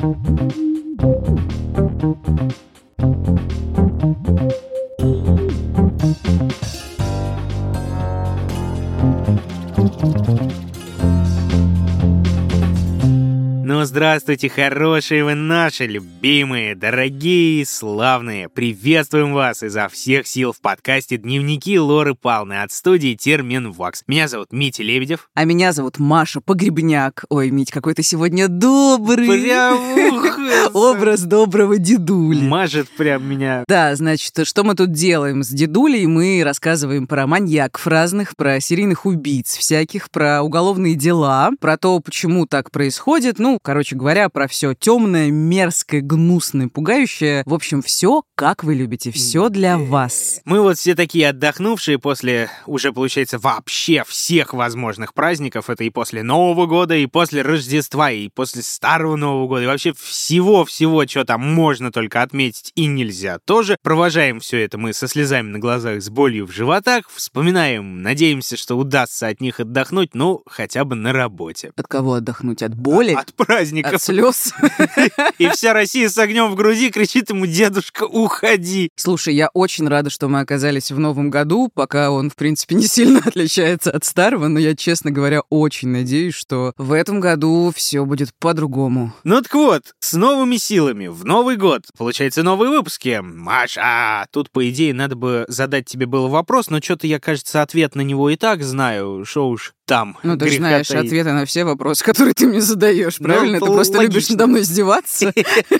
Thank you. Здравствуйте, хорошие вы наши, любимые, дорогие и славные. Приветствуем вас изо всех сил в подкасте «Дневники Лоры Палны» от студии Терминвокс. Меня зовут Митя Лебедев. А меня зовут Маша Погребняк. Ой, Мить, какой ты сегодня добрый. Прям Образ доброго дедули. Мажет прям меня. Да, значит, что мы тут делаем с дедулей? Мы рассказываем про маньяков разных, про серийных убийц всяких, про уголовные дела, про то, почему так происходит. Ну, короче говоря, про все темное, мерзкое, гнусное, пугающее. В общем, все, как вы любите, все для вас. Мы вот все такие отдохнувшие после, уже получается, вообще всех возможных праздников. Это и после Нового года, и после Рождества, и после Старого Нового года, и вообще всего-всего, что там можно только отметить и нельзя. Тоже провожаем все это мы со слезами на глазах, с болью в животах, вспоминаем, надеемся, что удастся от них отдохнуть, ну, хотя бы на работе. От кого отдохнуть? От боли? От праздников. От слез? И вся Россия с огнем в груди кричит ему, дедушка, уходи. Слушай, я очень рада, что мы оказались в новом году, пока он, в принципе, не сильно отличается от старого, но я, честно говоря, очень надеюсь, что в этом году все будет по-другому. Ну так вот, с новыми силами, в Новый год, получается, новые выпуски. Маша, тут, по идее, надо бы задать тебе был вопрос, но что-то я, кажется, ответ на него и так знаю. Шо уж там. Ну, ты же знаешь ответы на все вопросы, которые ты мне задаешь, Ну, правильно? ты просто любишь надо мной издеваться.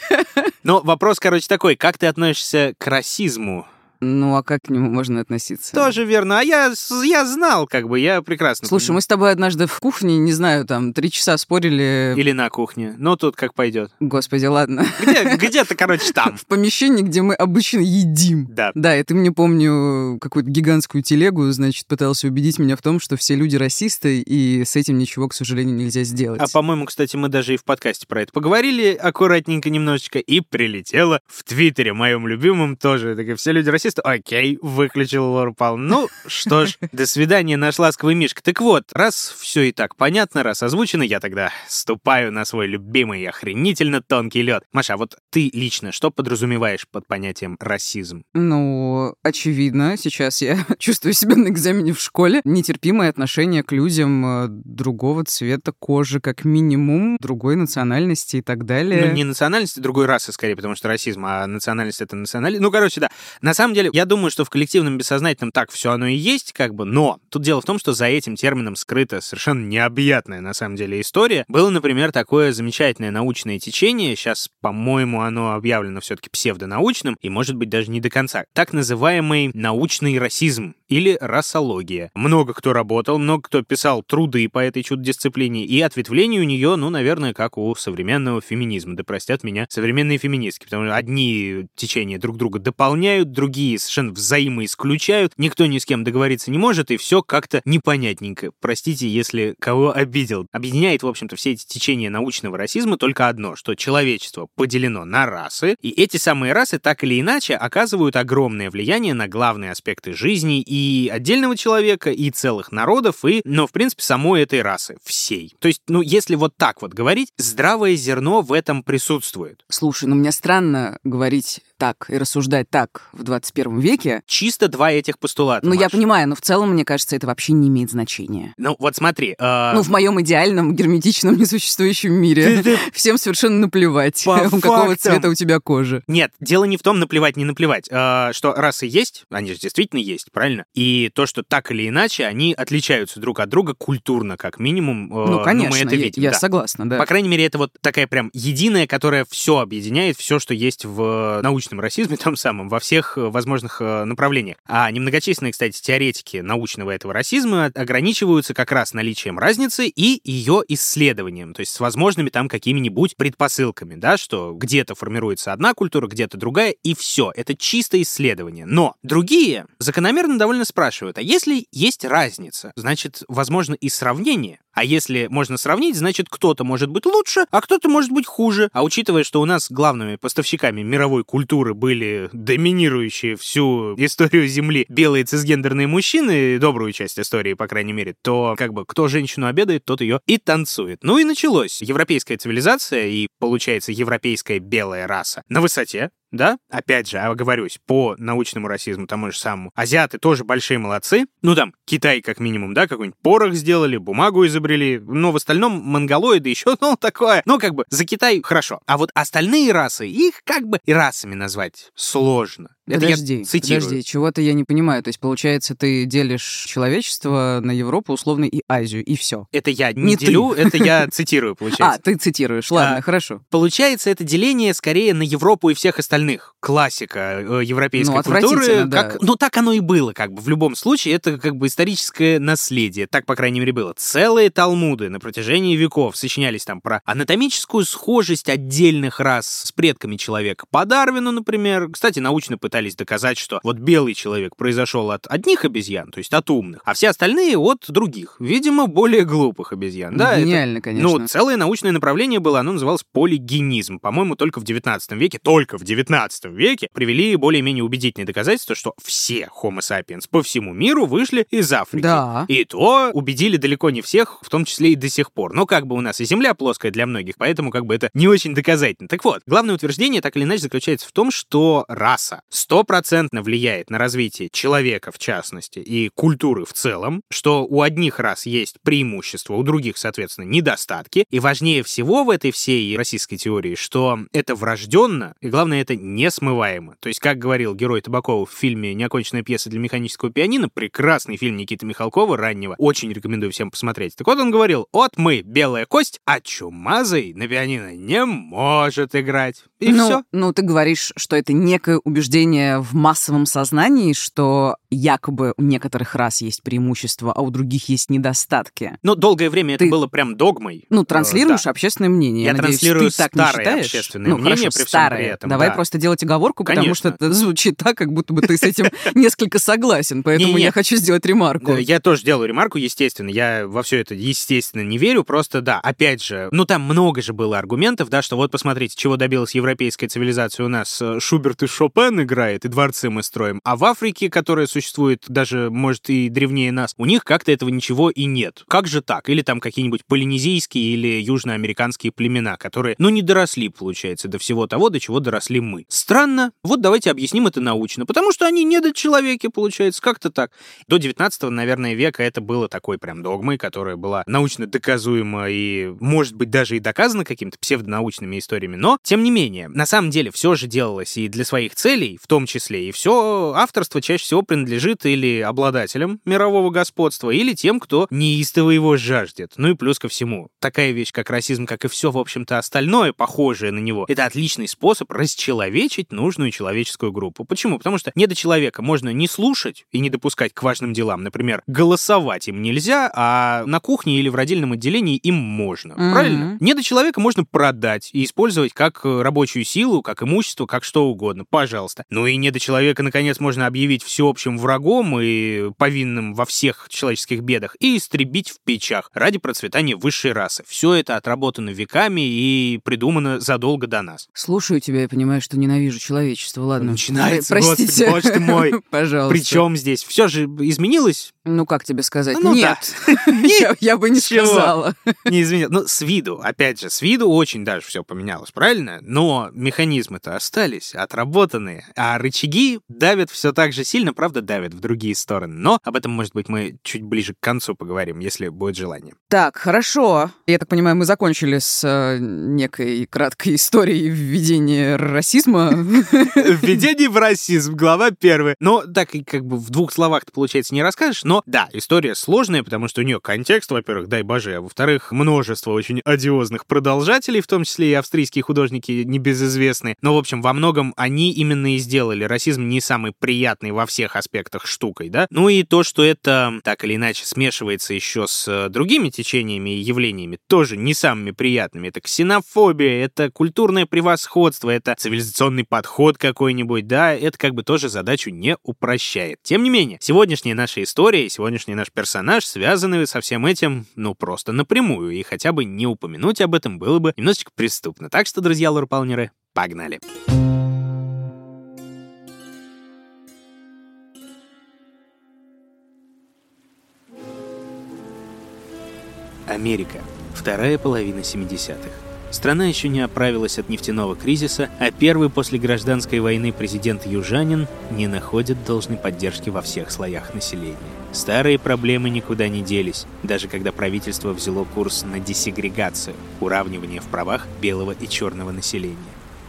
Но вопрос, короче, такой, как ты относишься к расизму? Ну, а как к нему можно относиться? Тоже верно. А я, я знал, как бы, я прекрасно Слушай, мы с тобой однажды в кухне, не знаю, там, три часа спорили. Или на кухне. Ну, тут как пойдет. Господи, ладно. Где, где-то, короче, там. В помещении, где мы обычно едим. Да. Да, и ты мне, помню, какую-то гигантскую телегу, значит, пытался убедить меня в том, что все люди расисты, и с этим ничего, к сожалению, нельзя сделать. А по-моему, кстати, мы даже и в подкасте про это поговорили аккуратненько немножечко, и прилетело в Твиттере, моем любимом тоже. Так все люди расисты. Окей, выключил Лору Палм. Ну, что ж, до свидания, наш ласковый Мишка. Так вот, раз все и так понятно, раз озвучено, я тогда ступаю на свой любимый охренительно тонкий лед. Маша, а вот ты лично что подразумеваешь под понятием расизм? Ну, очевидно, сейчас я чувствую себя на экзамене в школе. Нетерпимое отношение к людям э, другого цвета кожи, как минимум, другой национальности и так далее. Ну, не национальности, другой расы, скорее, потому что расизм, а национальность — это национальность. Ну, короче, да. На самом деле, я думаю, что в коллективном бессознательном так все оно и есть, как бы, но тут дело в том, что за этим термином скрыта совершенно необъятная, на самом деле, история. Было, например, такое замечательное научное течение, сейчас, по-моему, оно объявлено все-таки псевдонаучным, и, может быть, даже не до конца. Так называемый научный расизм или расология. Много кто работал, много кто писал труды по этой чудо-дисциплине, и ответвление у нее, ну, наверное, как у современного феминизма. Да простят меня современные феминистки, потому что одни течения друг друга дополняют, другие совершенно взаимоисключают, никто ни с кем договориться не может, и все как-то непонятненько. Простите, если кого обидел. Объединяет, в общем-то, все эти течения научного расизма только одно, что человечество поделено на расы, и эти самые расы так или иначе оказывают огромное влияние на главные аспекты жизни и отдельного человека, и целых народов, и, ну, в принципе, самой этой расы, всей. То есть, ну, если вот так вот говорить, здравое зерно в этом присутствует. Слушай, ну мне странно говорить так и рассуждать так в 21 веке. Чисто два этих постулата. Ну, я Маш. понимаю, но в целом, мне кажется, это вообще не имеет значения. Ну, вот смотри. э, Ну, в моем идеальном, герметичном, несуществующем мире. Ты- ты- Всем совершенно наплевать, По какого фактам. цвета у тебя кожа. Нет, дело не в том, наплевать, не наплевать, э, что расы есть, они же действительно есть, правильно? И то, что так или иначе, они отличаются друг от друга культурно, как минимум. э, Ну, конечно, мы это я, видим, я да. согласна, да. По крайней мере, это вот такая прям единая, которая все объединяет, все, что есть в научном расизме, том самом, во всех э, возможных э, направлениях. А немногочисленные, кстати, теоретики научного этого расизма ограничиваются как раз наличием разницы и ее исследованием, то есть с возможными там какими-нибудь предпосылками, да, что где-то формируется одна культура, где-то другая, и все. Это чисто исследование. Но другие закономерно довольно спрашивают, а если есть разница, значит, возможно и сравнение. А если можно сравнить, значит, кто-то может быть лучше, а кто-то может быть хуже. А учитывая, что у нас главными поставщиками мировой культуры были доминирующие всю историю Земли белые цисгендерные мужчины, добрую часть истории, по крайней мере, то как бы кто женщину обедает, тот ее и танцует. Ну и началось. Европейская цивилизация и, получается, европейская белая раса на высоте, да, опять же, оговорюсь, по научному расизму тому же самому. Азиаты тоже большие молодцы. Ну, там, Китай, как минимум, да, какой-нибудь порох сделали, бумагу изобрели. Но в остальном монголоиды еще, ну, такое. Ну, как бы, за Китай хорошо. А вот остальные расы, их как бы и расами назвать сложно. Это подожди, я цитирую. подожди, чего-то я не понимаю. То есть, получается, ты делишь человечество на Европу, условно, и Азию, и все. Это я не, Не ты. делю, это я цитирую, А, получается. ты цитируешь. Ладно, А, хорошо. Получается, это деление скорее на Европу и всех остальных. Классика э, европейской Ну, культуры. да. Как, ну, так оно и было, как бы. В любом случае, это как бы историческое наследие. Так, по крайней мере, было. Целые талмуды на протяжении веков сочинялись там про анатомическую схожесть отдельных рас с предками человека. По Дарвину, например. Кстати, научно пытались доказать, что вот белый человек произошел от одних обезьян, то есть от умных, а все остальные от других, видимо, более глупых обезьян. Да, это- Гениально, конечно. ну, целое научное направление было, оно называлось полигенизм. По-моему, только в 19 веке, только в 19 веке привели более-менее убедительные доказательства, что все Homo sapiens по всему миру вышли из Африки. Да. И то убедили далеко не всех, в том числе и до сих пор. Но как бы у нас и Земля плоская для многих, поэтому как бы это не очень доказательно. Так вот, главное утверждение так или иначе заключается в том, что раса стопроцентно влияет на развитие человека в частности и культуры в целом, что у одних рас есть преимущества, у других, соответственно, недостатки. И важнее всего в этой всей российской теории, что это врожденно, и главное, это несмываемо. То есть, как говорил герой Табакова в фильме «Неоконченная пьеса для механического пианино», прекрасный фильм Никиты Михалкова раннего, очень рекомендую всем посмотреть. Так вот он говорил, вот мы белая кость, а чумазый на пианино не может играть. И ну, все. ну, ты говоришь, что это некое убеждение в массовом сознании, что якобы у некоторых рас есть преимущества, а у других есть недостатки. Но долгое время это Ты- было прям догмой. Ну, Э, транслируешь да. общественное мнение. Я надеюсь, транслирую ты так не считаешь? общественное ну, мнение хорошо, при всем старое. при этом, Давай да. просто делать оговорку, потому Конечно. что это звучит так, как будто бы ты с этим несколько согласен. Поэтому я хочу сделать ремарку. Да, Я тоже делаю ремарку, естественно. Я во все это, естественно, не верю. Просто, да, опять же, ну там много же было аргументов, да, что вот посмотрите, чего добилась европейская цивилизация у нас. э, Шуберт и Шопен играет, и дворцы мы строим. А в Африке, которая существует даже, может, и древнее нас, у них как-то этого ничего и нет. Как же так? Или там какие-нибудь полинезийские или южноамериканские племена, которые, ну, не доросли, получается, до всего того, до чего доросли мы. Странно. Вот давайте объясним это научно. Потому что они недочеловеки, получается, как-то так. До 19 наверное, века это было такой прям догмой, которая была научно доказуема и, может быть, даже и доказана какими-то псевдонаучными историями. Но, тем не менее, на самом деле все же делалось и для своих целей, в том числе, и все авторство чаще всего принадлежит или обладателям мирового господства, или тем, кто неистово его жаждет. Ну и плюс ко всему, такая вещь, как расизм, как и все, в общем-то, остальное, похожее на него, это отличный способ расчеловечить нужную человеческую группу. Почему? Потому что недочеловека можно не слушать и не допускать к важным делам. Например, голосовать им нельзя, а на кухне или в родильном отделении им можно. Мгм. Правильно? Недочеловека можно продать и использовать как рабочую силу, как имущество, как что угодно. Пожалуйста. Ну и недочеловека, наконец, можно объявить всеобщим врагом и повинным во всех человеческих бедах и истребить в печах ради процветания высшей расы. Все это отработано веками и придумано задолго до нас. Слушаю тебя и понимаю, что ненавижу человечество. Ладно. Начинается, Про- Простите. господи, боже ты мой. Пожалуйста. Причем здесь все же изменилось? Ну, как тебе сказать? Ну Нет. Я я бы не сказала. Не изменилось. Ну, с виду, опять же, с виду очень даже все поменялось, правильно? Но механизмы-то остались, отработанные, а рычаги давят все так же сильно, правда, давят в другие стороны. Но об этом, может быть, мы чуть ближе к концу поговорим, если будет желание. Так, хорошо. Я так понимаю, мы закончили с э, некой краткой историей введения расизма. Введение в расизм, глава первая. Но так и как бы в двух словах-то, получается, не расскажешь. Но да, история сложная, потому что у нее контекст, во-первых, дай боже, а во-вторых, множество очень одиозных продолжателей, в том числе и австрийские художники небезызвестные. Но, в общем, во многом они именно и сделали расизм не самый приятный во всех аспектах аспектах штукой, да. Ну и то, что это так или иначе смешивается еще с э, другими течениями и явлениями, тоже не самыми приятными. Это ксенофобия, это культурное превосходство, это цивилизационный подход какой-нибудь, да, это как бы тоже задачу не упрощает. Тем не менее, сегодняшняя наша история и сегодняшний наш персонаж связаны со всем этим, ну, просто напрямую, и хотя бы не упомянуть об этом было бы немножечко преступно. Так что, друзья лорпалнеры, погнали! Америка. Вторая половина 70-х. Страна еще не оправилась от нефтяного кризиса, а первый после гражданской войны президент Южанин не находит должной поддержки во всех слоях населения. Старые проблемы никуда не делись, даже когда правительство взяло курс на десегрегацию, уравнивание в правах белого и черного населения.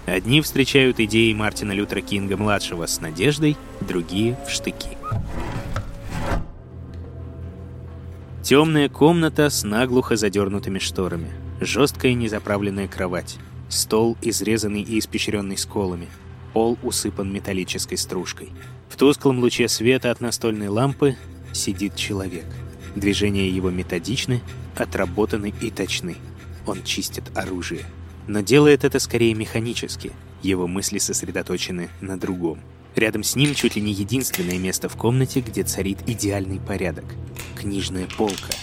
Одни встречают идеи Мартина Лютера Кинга-младшего с надеждой, другие — в штыки. Темная комната с наглухо задернутыми шторами. Жесткая незаправленная кровать. Стол, изрезанный и испещренный сколами. Пол усыпан металлической стружкой. В тусклом луче света от настольной лампы сидит человек. Движения его методичны, отработаны и точны. Он чистит оружие. Но делает это скорее механически. Его мысли сосредоточены на другом. Рядом с ним чуть ли не единственное место в комнате, где царит идеальный порядок. Книжная полка.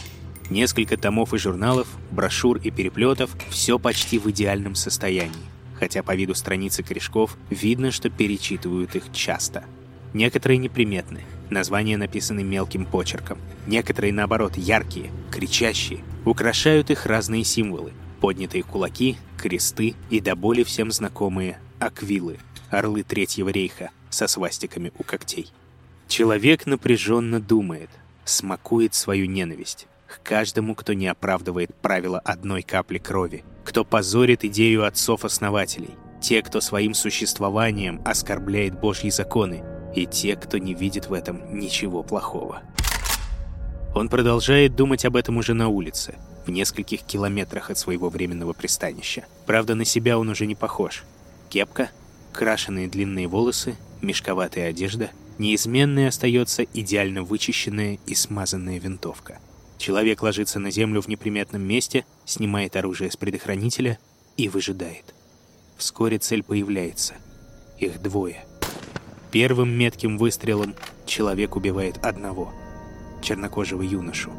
Несколько томов и журналов, брошюр и переплетов — все почти в идеальном состоянии. Хотя по виду страницы корешков видно, что перечитывают их часто. Некоторые неприметны, названия написаны мелким почерком. Некоторые, наоборот, яркие, кричащие, украшают их разные символы. Поднятые кулаки, кресты и до боли всем знакомые аквилы, орлы Третьего рейха, со свастиками у когтей. Человек напряженно думает, смакует свою ненависть к каждому, кто не оправдывает правила одной капли крови, кто позорит идею отцов-основателей, те, кто своим существованием оскорбляет Божьи законы, и те, кто не видит в этом ничего плохого. Он продолжает думать об этом уже на улице, в нескольких километрах от своего временного пристанища. Правда, на себя он уже не похож. Кепка, крашеные длинные волосы, мешковатая одежда, неизменной остается идеально вычищенная и смазанная винтовка. Человек ложится на землю в неприметном месте, снимает оружие с предохранителя и выжидает. Вскоре цель появляется. Их двое. Первым метким выстрелом человек убивает одного, чернокожего юношу,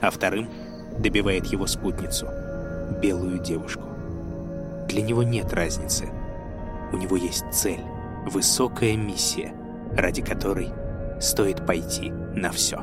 а вторым добивает его спутницу, белую девушку. Для него нет разницы. У него есть цель высокая миссия, ради которой стоит пойти на все.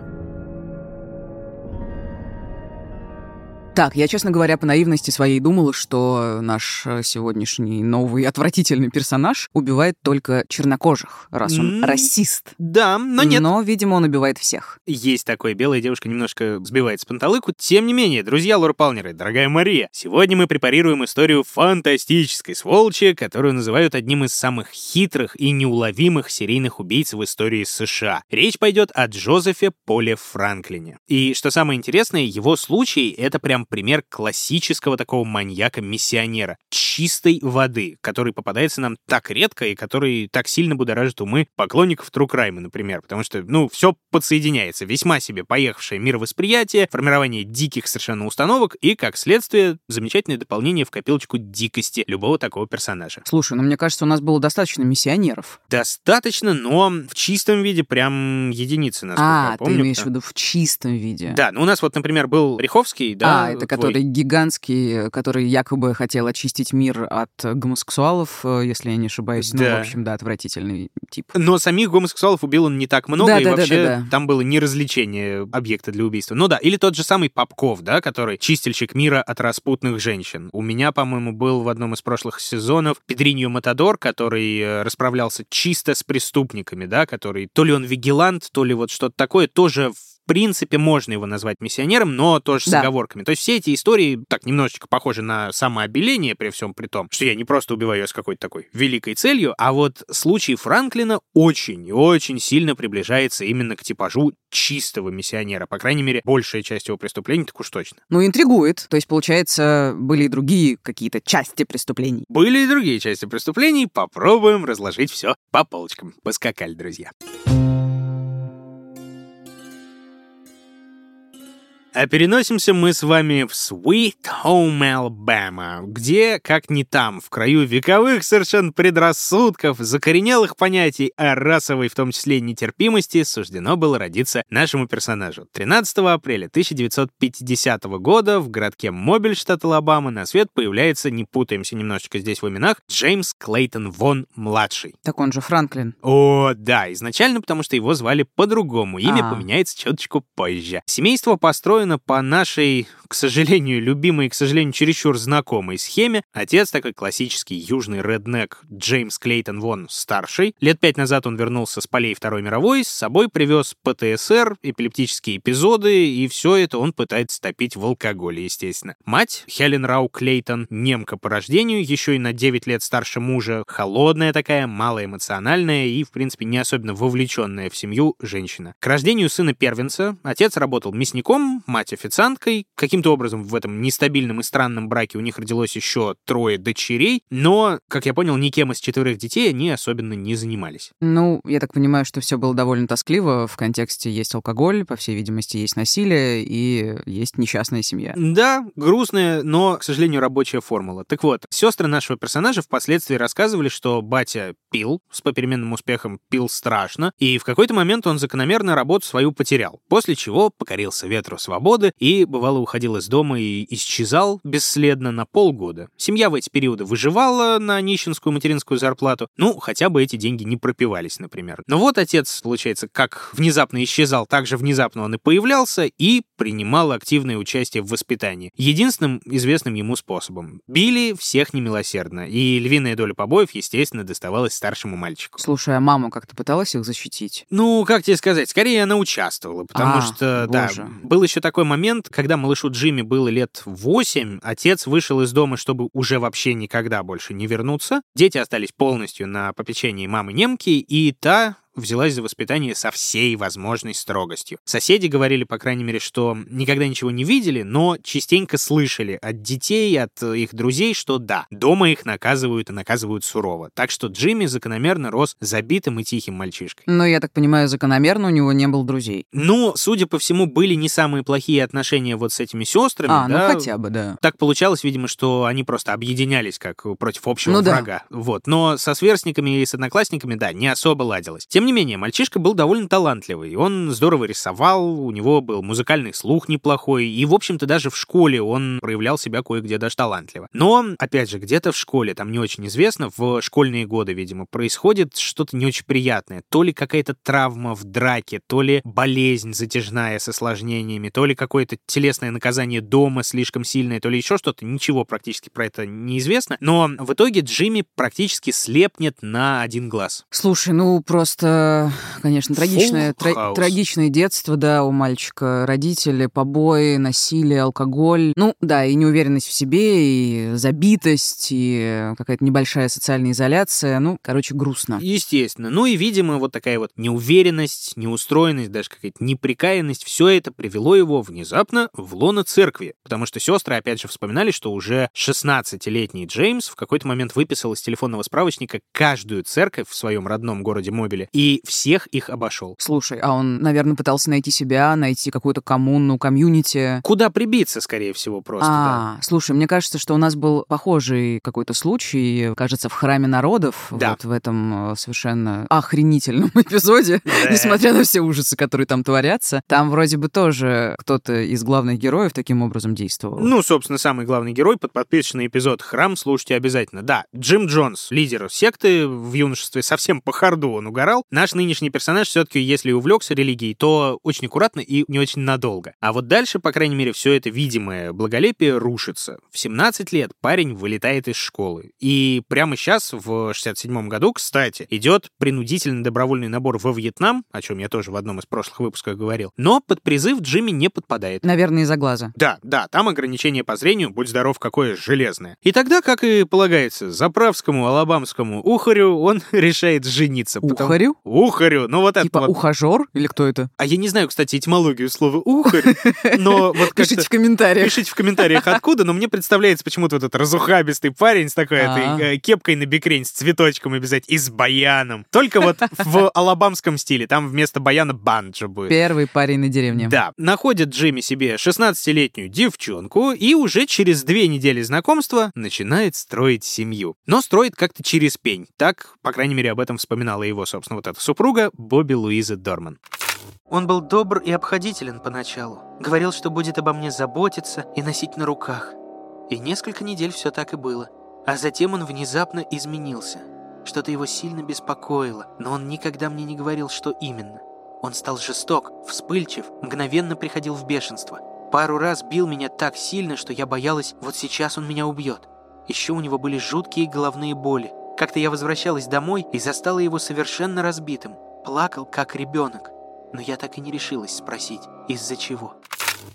Так, я, честно говоря, по наивности своей думала, что наш сегодняшний новый отвратительный персонаж убивает только чернокожих, раз он mm, расист. Да, но нет. Но, видимо, он убивает всех. Есть такое. Белая девушка немножко сбивает с панталыку. Тем не менее, друзья лорпалнеры, дорогая Мария, сегодня мы препарируем историю фантастической сволочи, которую называют одним из самых хитрых и неуловимых серийных убийц в истории США. Речь пойдет о Джозефе Поле Франклине. И что самое интересное, его случай — это прям пример классического такого маньяка-миссионера, чистой воды, который попадается нам так редко и который так сильно будоражит умы поклонников True Crime, например, потому что, ну, все подсоединяется, весьма себе поехавшее мировосприятие, формирование диких совершенно установок и, как следствие, замечательное дополнение в копилочку дикости любого такого персонажа. Слушай, ну мне кажется, у нас было достаточно миссионеров. Достаточно, но в чистом виде прям единицы, насколько а, я помню. А, ты имеешь в виду в чистом виде. Да, ну у нас вот, например, был Риховский, да, а, это который гигантский, который якобы хотел очистить мир от гомосексуалов, э, если я не ошибаюсь. Ну, да. Ну, в общем, да, отвратительный тип. Но самих гомосексуалов убил он не так много, да, и да, вообще да, да, да. там было не развлечение объекта для убийства. Ну да, или тот же самый Попков, да, который чистильщик мира от распутных женщин. У меня, по-моему, был в одном из прошлых сезонов Педриньо Матадор, который э, расправлялся чисто с преступниками, да, который то ли он вигилант, то ли вот что-то такое, тоже в принципе, можно его назвать миссионером, но тоже с да. оговорками. То есть все эти истории так немножечко похожи на самообеление при всем при том, что я не просто убиваю ее с какой-то такой великой целью, а вот случай Франклина очень и очень сильно приближается именно к типажу чистого миссионера. По крайней мере, большая часть его преступлений так уж точно. Ну, интригует. То есть, получается, были и другие какие-то части преступлений. Были и другие части преступлений. Попробуем разложить все по полочкам. Поскакали, друзья. А переносимся мы с вами в Sweet Home Alabama, где, как не там, в краю вековых совершенно предрассудков, закоренелых понятий о расовой, в том числе нетерпимости, суждено было родиться нашему персонажу. 13 апреля 1950 года в городке Мобиль, штат Алабама, на свет появляется, не путаемся немножечко здесь в именах, Джеймс Клейтон Вон-младший. Так он же Франклин. О, да, изначально потому, что его звали по-другому, имя А. поменяется чуточку позже. Семейство построено по нашей, к сожалению, любимой и, к сожалению, чересчур знакомой схеме. Отец такой классический южный реднек Джеймс Клейтон Вон старший. Лет пять назад он вернулся с полей Второй мировой, с собой привез ПТСР, эпилептические эпизоды, и все это он пытается топить в алкоголе, естественно. Мать, Хелен Рау Клейтон, немка по рождению, еще и на 9 лет старше мужа, холодная такая, малоэмоциональная и, в принципе, не особенно вовлеченная в семью женщина. К рождению сына первенца отец работал мясником, мать официанткой. Каким-то образом в этом нестабильном и странном браке у них родилось еще трое дочерей, но, как я понял, никем из четверых детей они особенно не занимались. Ну, я так понимаю, что все было довольно тоскливо. В контексте есть алкоголь, по всей видимости, есть насилие и есть несчастная семья. Да, грустная, но, к сожалению, рабочая формула. Так вот, сестры нашего персонажа впоследствии рассказывали, что батя пил, с попеременным успехом пил страшно, и в какой-то момент он закономерно работу свою потерял, после чего покорился ветру свободы и, бывало, уходил из дома и исчезал бесследно на полгода. Семья в эти периоды выживала на нищенскую материнскую зарплату, ну, хотя бы эти деньги не пропивались, например. Но вот отец, получается, как внезапно исчезал, так же внезапно он и появлялся и принимал активное участие в воспитании. Единственным известным ему способом. Били всех немилосердно, и львиная доля побоев, естественно, доставалась старшему мальчику. Слушай, а мама как-то пыталась их защитить? Ну, как тебе сказать, скорее она участвовала, потому А, что, боже. да, был еще такой момент, когда малышу Джимми было лет 8, отец вышел из дома, чтобы уже вообще никогда больше не вернуться. Дети остались полностью на попечении мамы немки, и та взялась за воспитание со всей возможной строгостью. Соседи говорили, по крайней мере, что никогда ничего не видели, но частенько слышали от детей, от их друзей, что да, дома их наказывают и наказывают сурово. Так что Джимми закономерно рос забитым и тихим мальчишкой. Но, я так понимаю, закономерно у него не было друзей. Ну, судя по всему, были не самые плохие отношения вот с этими сестрами, А, да? ну хотя бы, да. Так получалось, видимо, что они просто объединялись как против общего Ну да. врага. Вот. Но со сверстниками и с одноклассниками, да, не особо ладилось. Тем не менее, мальчишка был довольно талантливый. Он здорово рисовал, у него был музыкальный слух неплохой, и, в общем-то, даже в школе он проявлял себя кое-где даже талантливо. Но, опять же, где-то в школе, там не очень известно, в школьные годы, видимо, происходит что-то не очень приятное. То ли какая-то травма в драке, то ли болезнь затяжная с осложнениями, то ли какое-то телесное наказание дома слишком сильное, то ли еще что-то. Ничего практически про это неизвестно. Но в итоге Джимми практически слепнет на один глаз. Слушай, ну просто, конечно, трагичное, тра- трагичное детство, да, у мальчика. Родители, побои, насилие, алкоголь. Ну, да, и неуверенность в себе, и забитость, и какая-то небольшая социальная изоляция. Ну, короче, грустно. Естественно. Ну и, видимо, вот такая вот неуверенность, неустроенность, даже какая-то неприкаянность, все это привело его внезапно в лоно церкви. Потому что сестры, опять же, вспоминали, что уже 16-летний Джеймс в какой-то момент выписал из телефонного справочника каждую церковь в своем родном городе Мобиле и всех их обошел. Слушай, а он, наверное, пытался найти себя, найти какую-то коммуну, комьюнити. Куда прибиться, скорее всего, просто, да. а, слушай, мне кажется, что у нас был похожий какой-то случай, кажется, в храме народов, Да. вот в этом э, совершенно охренительном эпизоде, Да. несмотря на все ужасы, которые там творятся. Там вроде бы тоже кто-то из главных героев таким образом действовал. Ну, собственно, самый главный герой под подписочный эпизод «Храм» слушайте обязательно. Да, Джим Джонс, лидер секты в юношестве, совсем по харду он угорал. Наш нынешний персонаж все-таки, если увлекся религией, то очень аккуратно и не очень надолго. А вот дальше, по крайней мере, все это видимое благолепие рушится. В 17 лет парень вылетает из школы. И прямо сейчас, в 67 году, кстати, идет принудительный добровольный набор во Вьетнам, о чем я тоже в одном из прошлых выпусков говорил. Но под призыв Джимми не подпадает. Наверное, из-за глаза. Да, да, там ограничение по зрению, будь здоров, какое железное. И тогда, как и полагается, заправскому алабамскому ухарю он решает жениться. потому- Ухарю? Ну вот это Типа вот. ухажер или кто это? А я не знаю, кстати, этимологию слова ухарь, но вот Пишите в комментариях. Пишите в комментариях, откуда, но мне представляется почему-то вот этот разухабистый парень с такой А. этой, э, кепкой на бикрень, с цветочком обязательно, и с баяном. Только вот в алабамском стиле, там вместо баяна банджо будет. Первый парень на деревне. Да, находит Джимми себе 16-летнюю девчонку и уже через две недели знакомства начинает строить семью. Но строит как-то через пень. Так, по крайней мере, об этом вспоминала его, собственно, вот эта супруга Бобби Луиза Дорман. Он был добр и обходителен поначалу. Говорил, что будет обо мне заботиться и носить на руках. И несколько недель все так и было. А затем он внезапно изменился. Что-то его сильно беспокоило, но он никогда мне не говорил, что именно. Он стал жесток, вспыльчив, мгновенно приходил в бешенство. Пару раз бил меня так сильно, что я боялась, вот сейчас он меня убьет. Еще у него были жуткие головные боли. Как-то я возвращалась домой и застала его совершенно разбитым. Плакал, как ребенок. Но я так и не решилась спросить, из-за чего.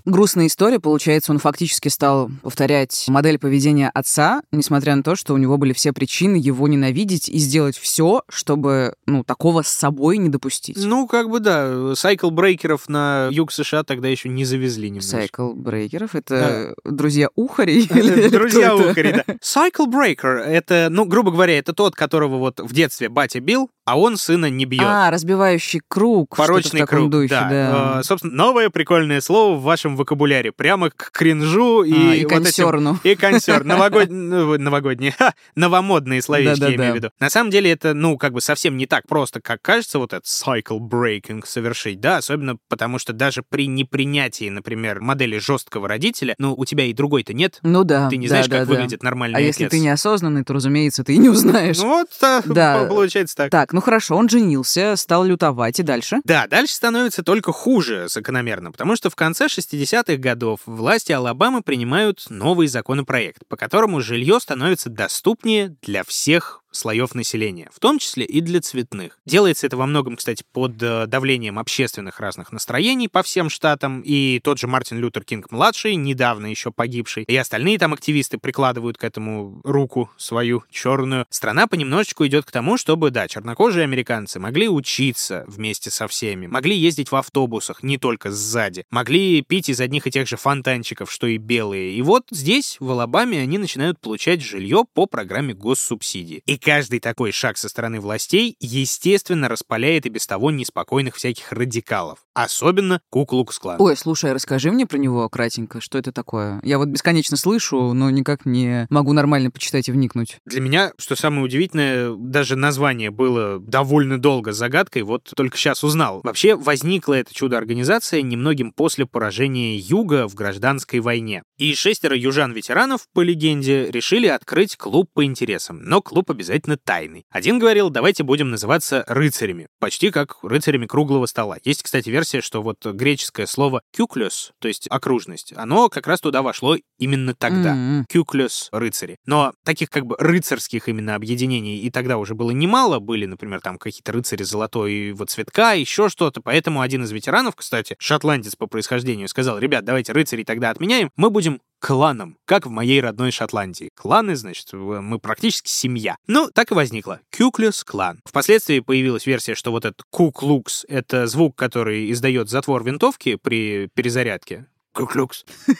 Грустная история, получается, он фактически стал повторять модель поведения отца, несмотря на то, что у него были все причины его ненавидеть и сделать все, чтобы, ну, такого с собой не допустить. Ну, как бы да, сайкл брейкеров на юг США тогда еще не завезли немножко. Сайкл брейкеров — это друзья ухарей? Друзья ухари, да. Cycle Breaker — это, ну, грубо говоря, это тот, которого вот в детстве батя бил, а он сына не бьет. А, разбивающий круг. Порочный круг, духе, да. да. Э, собственно, новое прикольное слово в вашем вокабуляре. Прямо к кринжу и, А, и вот этим- консерну. И консер. Новогод... ну, Новогодние. новомодные словечки, я имею в виду. На самом деле это, ну, как бы совсем не так просто, как кажется, вот этот cycle breaking совершить, да, особенно потому что даже при непринятии, например, модели жесткого родителя, ну, у тебя и другой-то нет, Ну да. ты не знаешь, как выглядит нормальный А если ты неосознанный, то, разумеется, ты и не узнаешь. Ну вот, а, Да. получается так. Так, ну хорошо, он женился, стал лютовать, и дальше? Да, дальше становится только хуже закономерно, потому что в конце 60-х годов власти Алабамы принимают новый законопроект, по которому жилье становится доступнее для всех слоев населения, в том числе и для цветных. Делается это во многом, кстати, под э, давлением общественных разных настроений по всем штатам, и тот же Мартин Лютер Кинг-младший, недавно еще погибший, и остальные там активисты прикладывают к этому руку свою черную. Страна понемножечку идет к тому, чтобы, да, чернокожие американцы могли учиться вместе со всеми, могли ездить в автобусах, не только сзади, могли пить из одних и тех же фонтанчиков, что и белые. И вот здесь, в Алабаме, они начинают получать жилье по программе госсубсидий. И каждый такой шаг со стороны властей, естественно, распаляет и без того неспокойных всяких радикалов. Особенно Куклукс-клан. Ой, слушай, расскажи мне про него кратенько, что это такое? Я вот бесконечно слышу, но никак не могу нормально почитать и вникнуть. Для меня, что самое удивительное, даже название было довольно долго загадкой, вот только сейчас узнал. Вообще, возникла эта чудо-организация немногим после поражения Юга в гражданской войне. И шестеро южан-ветеранов, по легенде, решили открыть клуб по интересам, но клуб обязательно тайный. Один говорил, давайте будем называться рыцарями, почти как рыцарями круглого стола. Есть, кстати, версия, что вот греческое слово «кюклёс», то есть окружность, оно как раз туда вошло именно тогда. Кюклюс рыцари. Но таких как бы рыцарских именно объединений и тогда уже было немало. Были, например, там какие-то рыцари золотой вот цветка, еще что-то. Поэтому один из ветеранов, кстати, шотландец по происхождению, сказал, ребят, давайте рыцарей тогда отменяем, мы будем кланом, как в моей родной Шотландии. Кланы, значит, мы практически семья. Ну, так и возникло. Кюклюс клан. Впоследствии появилась версия, что вот этот куклукс — это звук, который издает затвор винтовки при перезарядке. Куклукс.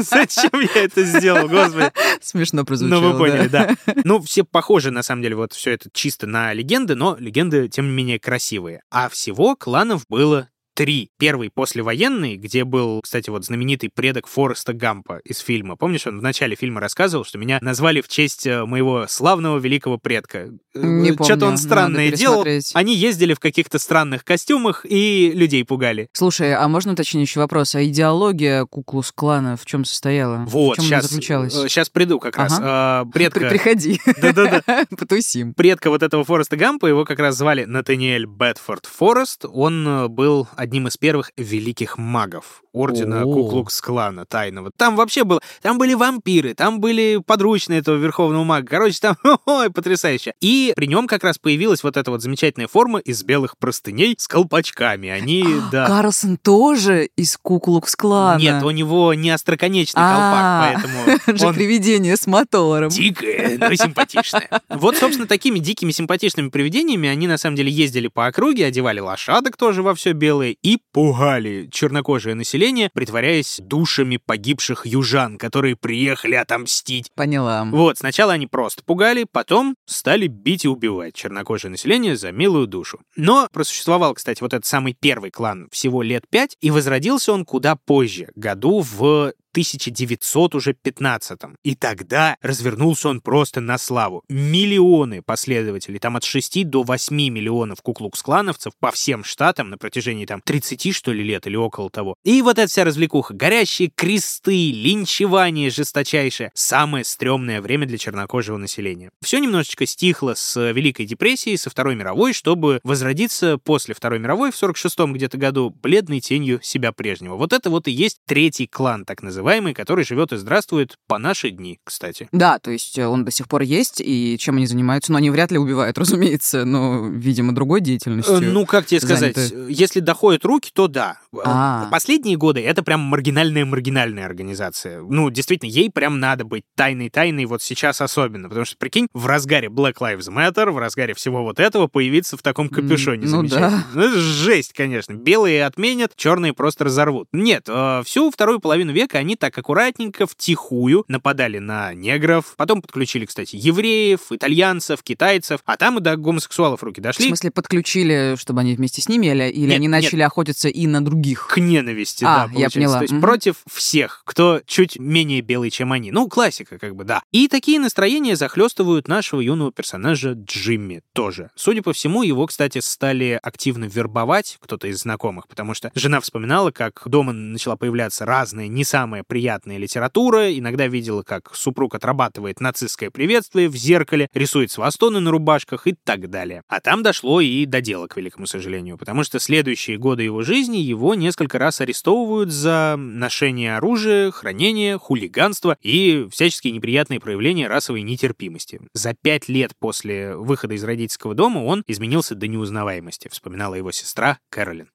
Зачем я это сделал, господи? Смешно прозвучало. Ну, вы поняли, да. Ну, все похожи, на самом деле, вот все это чисто на легенды, но легенды, тем не менее, красивые. А всего кланов было три. Первый послевоенный, где был, кстати, вот знаменитый предок Фореста Гампа из фильма. Помнишь, он в начале фильма рассказывал, что меня назвали в честь э, моего славного великого предка. Не Что-то помню, он странное делал. Они ездили в каких-то странных костюмах и людей пугали. Слушай, а можно уточнить вопрос? А идеология Куклус-клана в чем состояла? Вот, в чем сейчас, она заключалась? сейчас приду как раз. А, Предка, Приходи. Да-да-да. Потусим. предка вот этого Фореста Гампа, его как раз звали Натаниэль Бетфорд Форест. Он э, был одним из первых великих магов. Ордена. Куклукс-клана тайного. Там вообще было... Там были вампиры, там были подручные этого верховного мага. Короче, там... Ой, потрясающе. И при нем как раз появилась вот эта вот замечательная форма из белых простыней с колпачками. Они, да... Карлсон тоже из Куклукс-клана. Нет, у него не остроконечный А, колпак, поэтому же привидение с мотором. дикое, но симпатичное. Вот, собственно, такими дикими симпатичными привидениями они на самом деле ездили по округе, одевали лошадок тоже во все белое и пугали чернокожее население, притворяясь душами погибших южан, которые приехали отомстить. Поняла. Вот, сначала они просто пугали, потом стали бить и убивать чернокожее население за милую душу. Но просуществовал, кстати, вот этот самый первый клан всего лет пять, и возродился он куда позже, году в 1900 уже 15 И тогда развернулся он просто на славу. Миллионы последователей, там от 6 до 8 миллионов куклукс-клановцев по всем штатам на протяжении там 30, что ли, лет или около того. И вот эта вся развлекуха, горящие кресты, линчевание жесточайшее. Самое стрёмное время для чернокожего населения. Все немножечко стихло с Великой депрессией, со Второй мировой, чтобы возродиться после Второй мировой в 46-м где-то году бледной тенью себя прежнего. Вот это вот и есть третий клан, так называемый, который живет и здравствует по наши дни, кстати. Да, то есть э, он до сих пор есть, и чем они занимаются? Но они вряд ли убивают, разумеется, но, видимо, другой деятельностью. Э, Ну, как тебе сказать, заняты. если доходят руки, то да. А. Последние годы это прям маргинальная-маргинальная организация. Ну, действительно, ей прям надо быть тайной-тайной вот сейчас особенно, потому что, прикинь, в разгаре Black Lives Matter, в разгаре всего вот этого появиться в таком капюшоне ну замечательно. Ну, это жесть, конечно. Белые отменят, черные просто разорвут. Нет, э, всю вторую половину века они так аккуратненько, втихую нападали на негров, потом подключили, кстати, евреев, итальянцев, китайцев, а там и до гомосексуалов руки В дошли. смысле, подключили, чтобы они вместе с ними, или, или Нет, они нет. начали охотиться и на других? К ненависти, А, да, я получается. поняла. То есть Мгм. против всех, кто чуть менее белый, чем они. Ну, классика, как бы, да. И такие настроения захлестывают нашего юного персонажа Джимми тоже. Судя по всему, его, кстати, стали активно вербовать кто-то из знакомых, потому что жена вспоминала, как дома начала появляться разная, не самая приятная литература, иногда видела, как супруг отрабатывает нацистское приветствие в зеркале, рисует свастоны на рубашках и так далее. А там дошло и до дела, к великому сожалению, потому что следующие годы его жизни его несколько раз арестовывают за ношение оружия, хранение, хулиганство и всяческие неприятные проявления расовой нетерпимости. За пять лет после выхода из родительского дома он изменился до неузнаваемости, вспоминала его сестра Кэролин.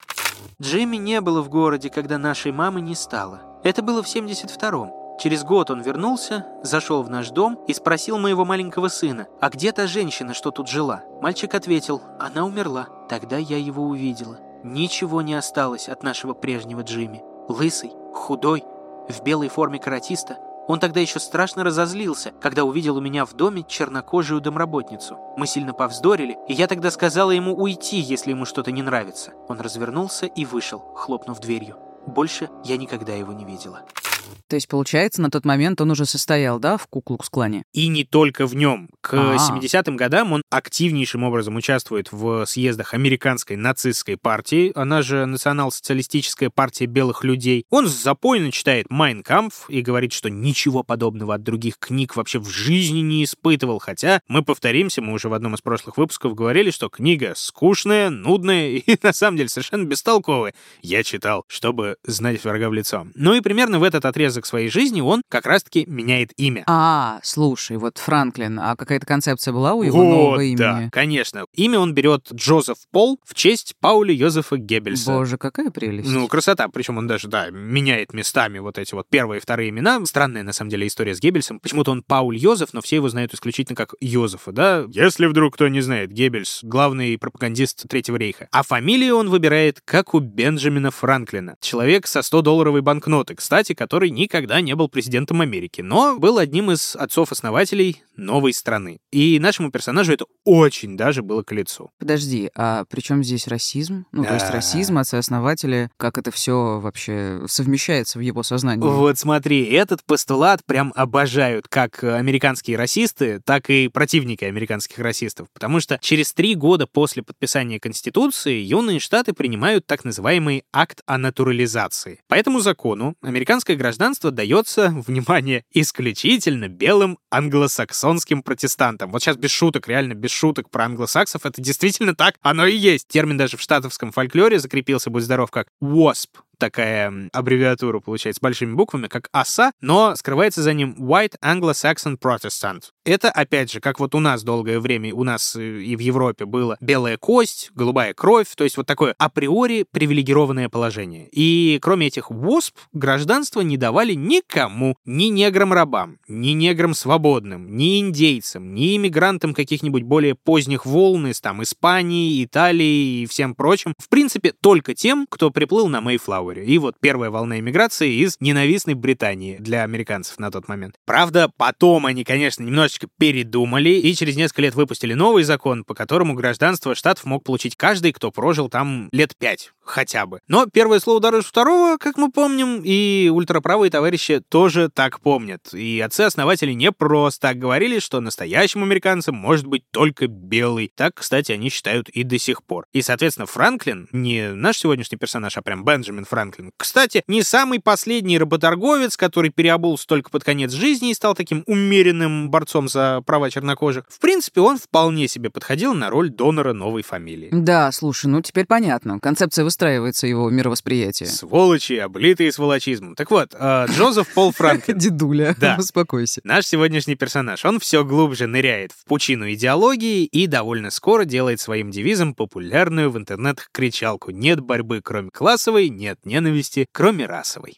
Джимми не было в городе, когда нашей мамы не стало. Это было в 72-м. Через год он вернулся, зашел в наш дом и спросил моего маленького сына, а где та женщина, что тут жила? Мальчик ответил, она умерла. Тогда я его увидела. Ничего не осталось от нашего прежнего Джимми. Лысый, худой, в белой форме каратиста. Он тогда еще страшно разозлился, когда увидел у меня в доме чернокожую домработницу. Мы сильно повздорили, и я тогда сказала ему уйти, если ему что-то не нравится. Он развернулся и вышел, хлопнув дверью. Больше я никогда его не видела. То есть, получается, на тот момент он уже состоял, да, в Куклукс-клане? И не только в нем. К А. 70-м годам он активнейшим образом участвует в съездах американской нацистской партии, она же национал-социалистическая партия белых людей. Он запойно читает «Майн Кампф» и говорит, что ничего подобного от других книг вообще в жизни не испытывал, хотя мы повторимся, мы уже в одном из прошлых выпусков говорили, что книга скучная, нудная и на самом деле совершенно бестолковая. Я читал, чтобы знать врага в лицо. Ну и примерно в этот отрезок своей жизни он как раз-таки меняет имя. А, слушай, вот Франклин, а какая-то концепция была у его Вот, нового имени? да, конечно. Имя он берет Джозеф Пол в честь Пауля Йозефа Геббельса. Боже, какая прелесть. Ну, красота. Причем он даже, да, меняет местами вот эти вот первые и вторые имена. Странная, на самом деле, история с Геббельсом. Почему-то он Пауль Йозеф, но все его знают исключительно как Йозефа, да? Если вдруг кто не знает, Геббельс — главный пропагандист Третьего рейха. А фамилию он выбирает, как у Бенджамина Франклина. Человек со 100-долларовой банкноты, кстати, который никогда не был президентом Америки, но был одним из отцов-основателей новой страны. И нашему персонажу это очень даже было к лицу. Подожди, а при чем здесь расизм? Ну, то есть расизм, отцы-основатели, как это все вообще совмещается в его сознании? Вот смотри, этот постулат прям обожают как американские расисты, так и противники американских расистов. Потому что через три года после подписания Конституции юные штаты принимают так называемый акт о натурализации. По этому закону американское гражданство дается, внимание, исключительно белым англосаксонским протестантам. Вот сейчас без шуток, реально без шуток про англосаксов, это действительно так, оно и есть. Термин даже в штатовском фольклоре закрепился, будь здоров, как WASP, такая аббревиатура получается, с большими буквами, как АСА, но скрывается за ним White Anglo-Saxon Protestant. Это, опять же, как вот у нас долгое время, у нас э, и в Европе было белая кость, голубая кровь, то есть вот такое априори привилегированное положение. И кроме этих ВОСП, гражданство не давали никому, ни неграм-рабам, ни неграм свободным, ни индейцам, ни иммигрантам каких-нибудь более поздних волн из там Испании, Италии и всем прочим. В принципе, только тем, кто приплыл на Мейфлауэре. И вот первая волна иммиграции из ненавистной Британии для американцев на тот момент. Правда, потом они, конечно, немножечко передумали и через несколько лет выпустили новый закон, по которому гражданство штатов мог получить каждый, кто прожил там лет пять хотя бы. Но первое слово дороже второго, как мы помним, и ультраправые товарищи тоже так помнят. И отцы-основатели не просто так говорили, что настоящим американцем может быть только белый. Так, кстати, они считают и до сих пор. И, соответственно, Франклин, не наш сегодняшний персонаж, а прям Бенджамин Франклин, кстати, не самый последний работорговец, который переобулся только под конец жизни и стал таким умеренным борцом за права чернокожих. В принципе, он вполне себе подходил на роль донора новой фамилии. Да, слушай, ну теперь понятно. Концепция выстраивается его мировосприятие. Сволочи, облитые сволочизмом. Так вот, э, Джозеф Пол Франклин. Дедуля, Да. успокойся. Наш сегодняшний персонаж, он все глубже ныряет в пучину идеологии и довольно скоро делает своим девизом популярную в интернетах кричалку «Нет борьбы, кроме классовой, нет ненависти, кроме расовой».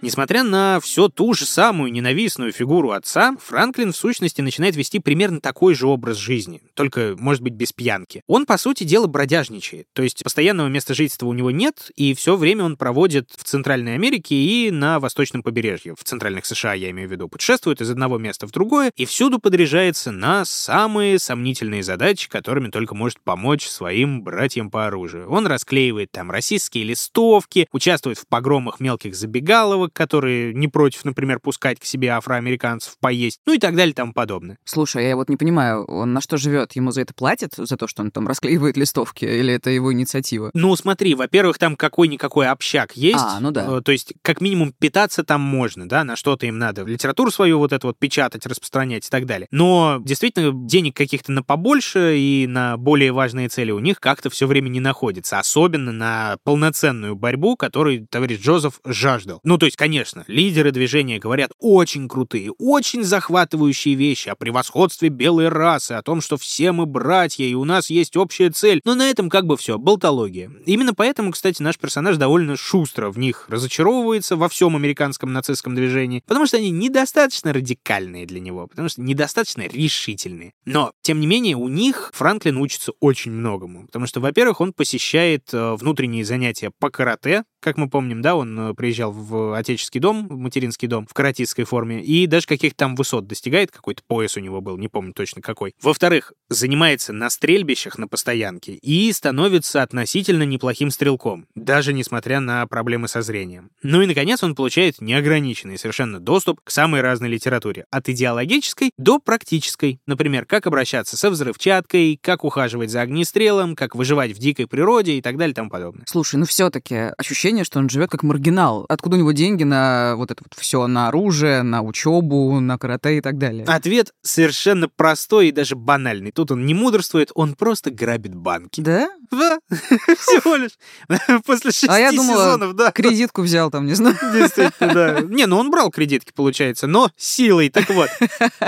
Несмотря на все ту же самую ненавистную фигуру отца, Франклин в сущности начинает вести примерно такой же образ жизни, только, может быть, без пьянки. Он, по сути дела, бродяжничает, то есть постоянного места жительства у него нет, и все время он проводит в Центральной Америке и на восточном побережье, в центральных США, я имею в виду, путешествует из одного места в другое и всюду подряжается на самые сомнительные задачи, которыми только может помочь своим братьям по оружию. Он расклеивает там российские листовки, участвует в погромах мелких забегаловок, которые не против, например, пускать к себе афроамериканцев поесть, ну и так далее и тому подобное. Слушай, а я вот не понимаю, он на что живет? Ему за это платят? За то, что он там расклеивает листовки? Или это его инициатива? Ну, смотри, во-первых, там какой-никакой общак есть. А, ну да. Э, То есть, как минимум, питаться там можно, да, на что-то им надо. Литературу свою вот эту вот печатать, распространять и так далее. Но, действительно, денег каких-то на побольше и на более важные цели у них как-то все время не находится. Особенно на полноценную борьбу, которой товарищ Джозеф жаждал. Ну, то есть, конечно, лидеры движения говорят очень крутые, очень захватывающие вещи о превосходстве белой расы, о том, что все мы братья и у нас есть общая цель. Но на этом как бы все, болтология. Именно поэтому, кстати, наш персонаж довольно шустро в них разочаровывается во всем американском нацистском движении, потому что они недостаточно радикальные для него, потому что недостаточно решительные. Но, тем не менее, у них Франклин учится очень многому, потому что, во-первых, он посещает э, внутренние занятия по карате, как мы помним, да, он э, приезжал в отеческий дом, материнский дом в каратистской форме, и даже каких-то там высот достигает, какой-то пояс у него был, не помню точно какой. Во-вторых, занимается на стрельбищах на постоянке и становится относительно неплохим стрелком, даже несмотря на проблемы со зрением. Ну и, наконец, он получает неограниченный совершенно доступ к самой разной литературе, от идеологической до практической. Например, как обращаться со взрывчаткой, как ухаживать за огнестрелом, как выживать в дикой природе и так далее и тому подобное. Слушай, ну все-таки ощущение, что он живет как маргинал. Откуда у него деньги на вот это вот все, на оружие, на учебу, на карате и так далее? Ответ совершенно простой и даже банальный. Тут он не мудрствует, он просто грабит банки. Да? Да, всего лишь. После шести А я думала, сезонов, да. Кредитку взял там, не знаю. Действительно, да. Не, ну он брал кредитки, получается, но силой. Так вот,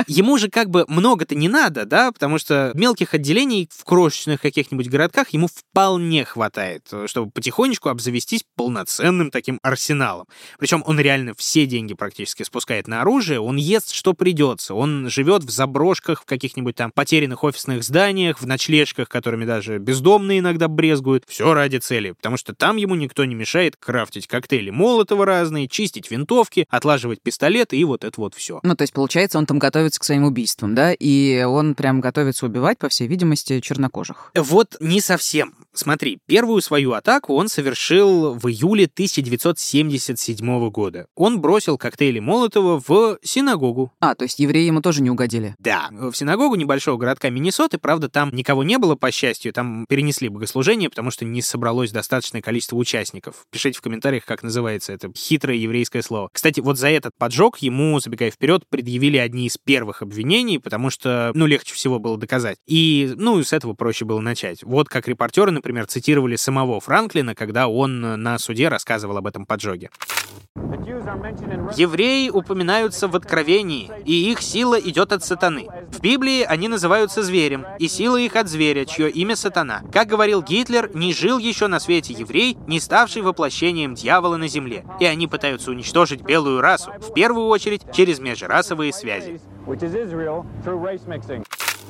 ему же как бы много-то не надо, да, потому что мелких отделений в крошечных каких-нибудь городках ему вполне хватает, чтобы потихонечку обзавестись полноценным таким арсеналом. Причем он реально все деньги практически спускает на оружие, он ест, что придется, он живет в заброшках, в каких-нибудь там потерянных офисных зданиях, в ночлежках, которыми даже бездомные иногда брезгуют. Все ради цели, потому что там ему никто не мешает крафтить коктейли Молотова разные, чистить винтовки, отлаживать пистолеты и вот это вот все. Ну, то есть, получается, он там готовится к своим убийствам, да? И он прям готовится убивать, по всей видимости, чернокожих. Вот не совсем. Смотри, первую свою атаку он совершил в июле 1977 года. Он бросил коктейли Молотова в синагогу. А, то есть евреи ему тоже не угодили. Да, в синагогу небольшого городка Миннесоты, правда, там никого не было, по счастью, там перенесли бы богослужение, потому что не собралось достаточное количество участников. Пишите в комментариях, как называется это хитрое еврейское слово. Кстати, вот за этот поджог ему, забегая вперед, предъявили одни из первых обвинений, потому что, ну, легче всего было доказать. И, ну, с этого проще было начать. Вот как репортеры, например, цитировали самого Франклина, когда он на суде рассказывал об этом поджоге. Евреи упоминаются в Откровении, и их сила идет от сатаны. В Библии они называются зверем, и сила их от зверя, чье имя сатана. Как говорил Гитлер, не жил еще на свете еврей, не ставший воплощением дьявола на земле. И они пытаются уничтожить белую расу, в первую очередь через межрасовые связи.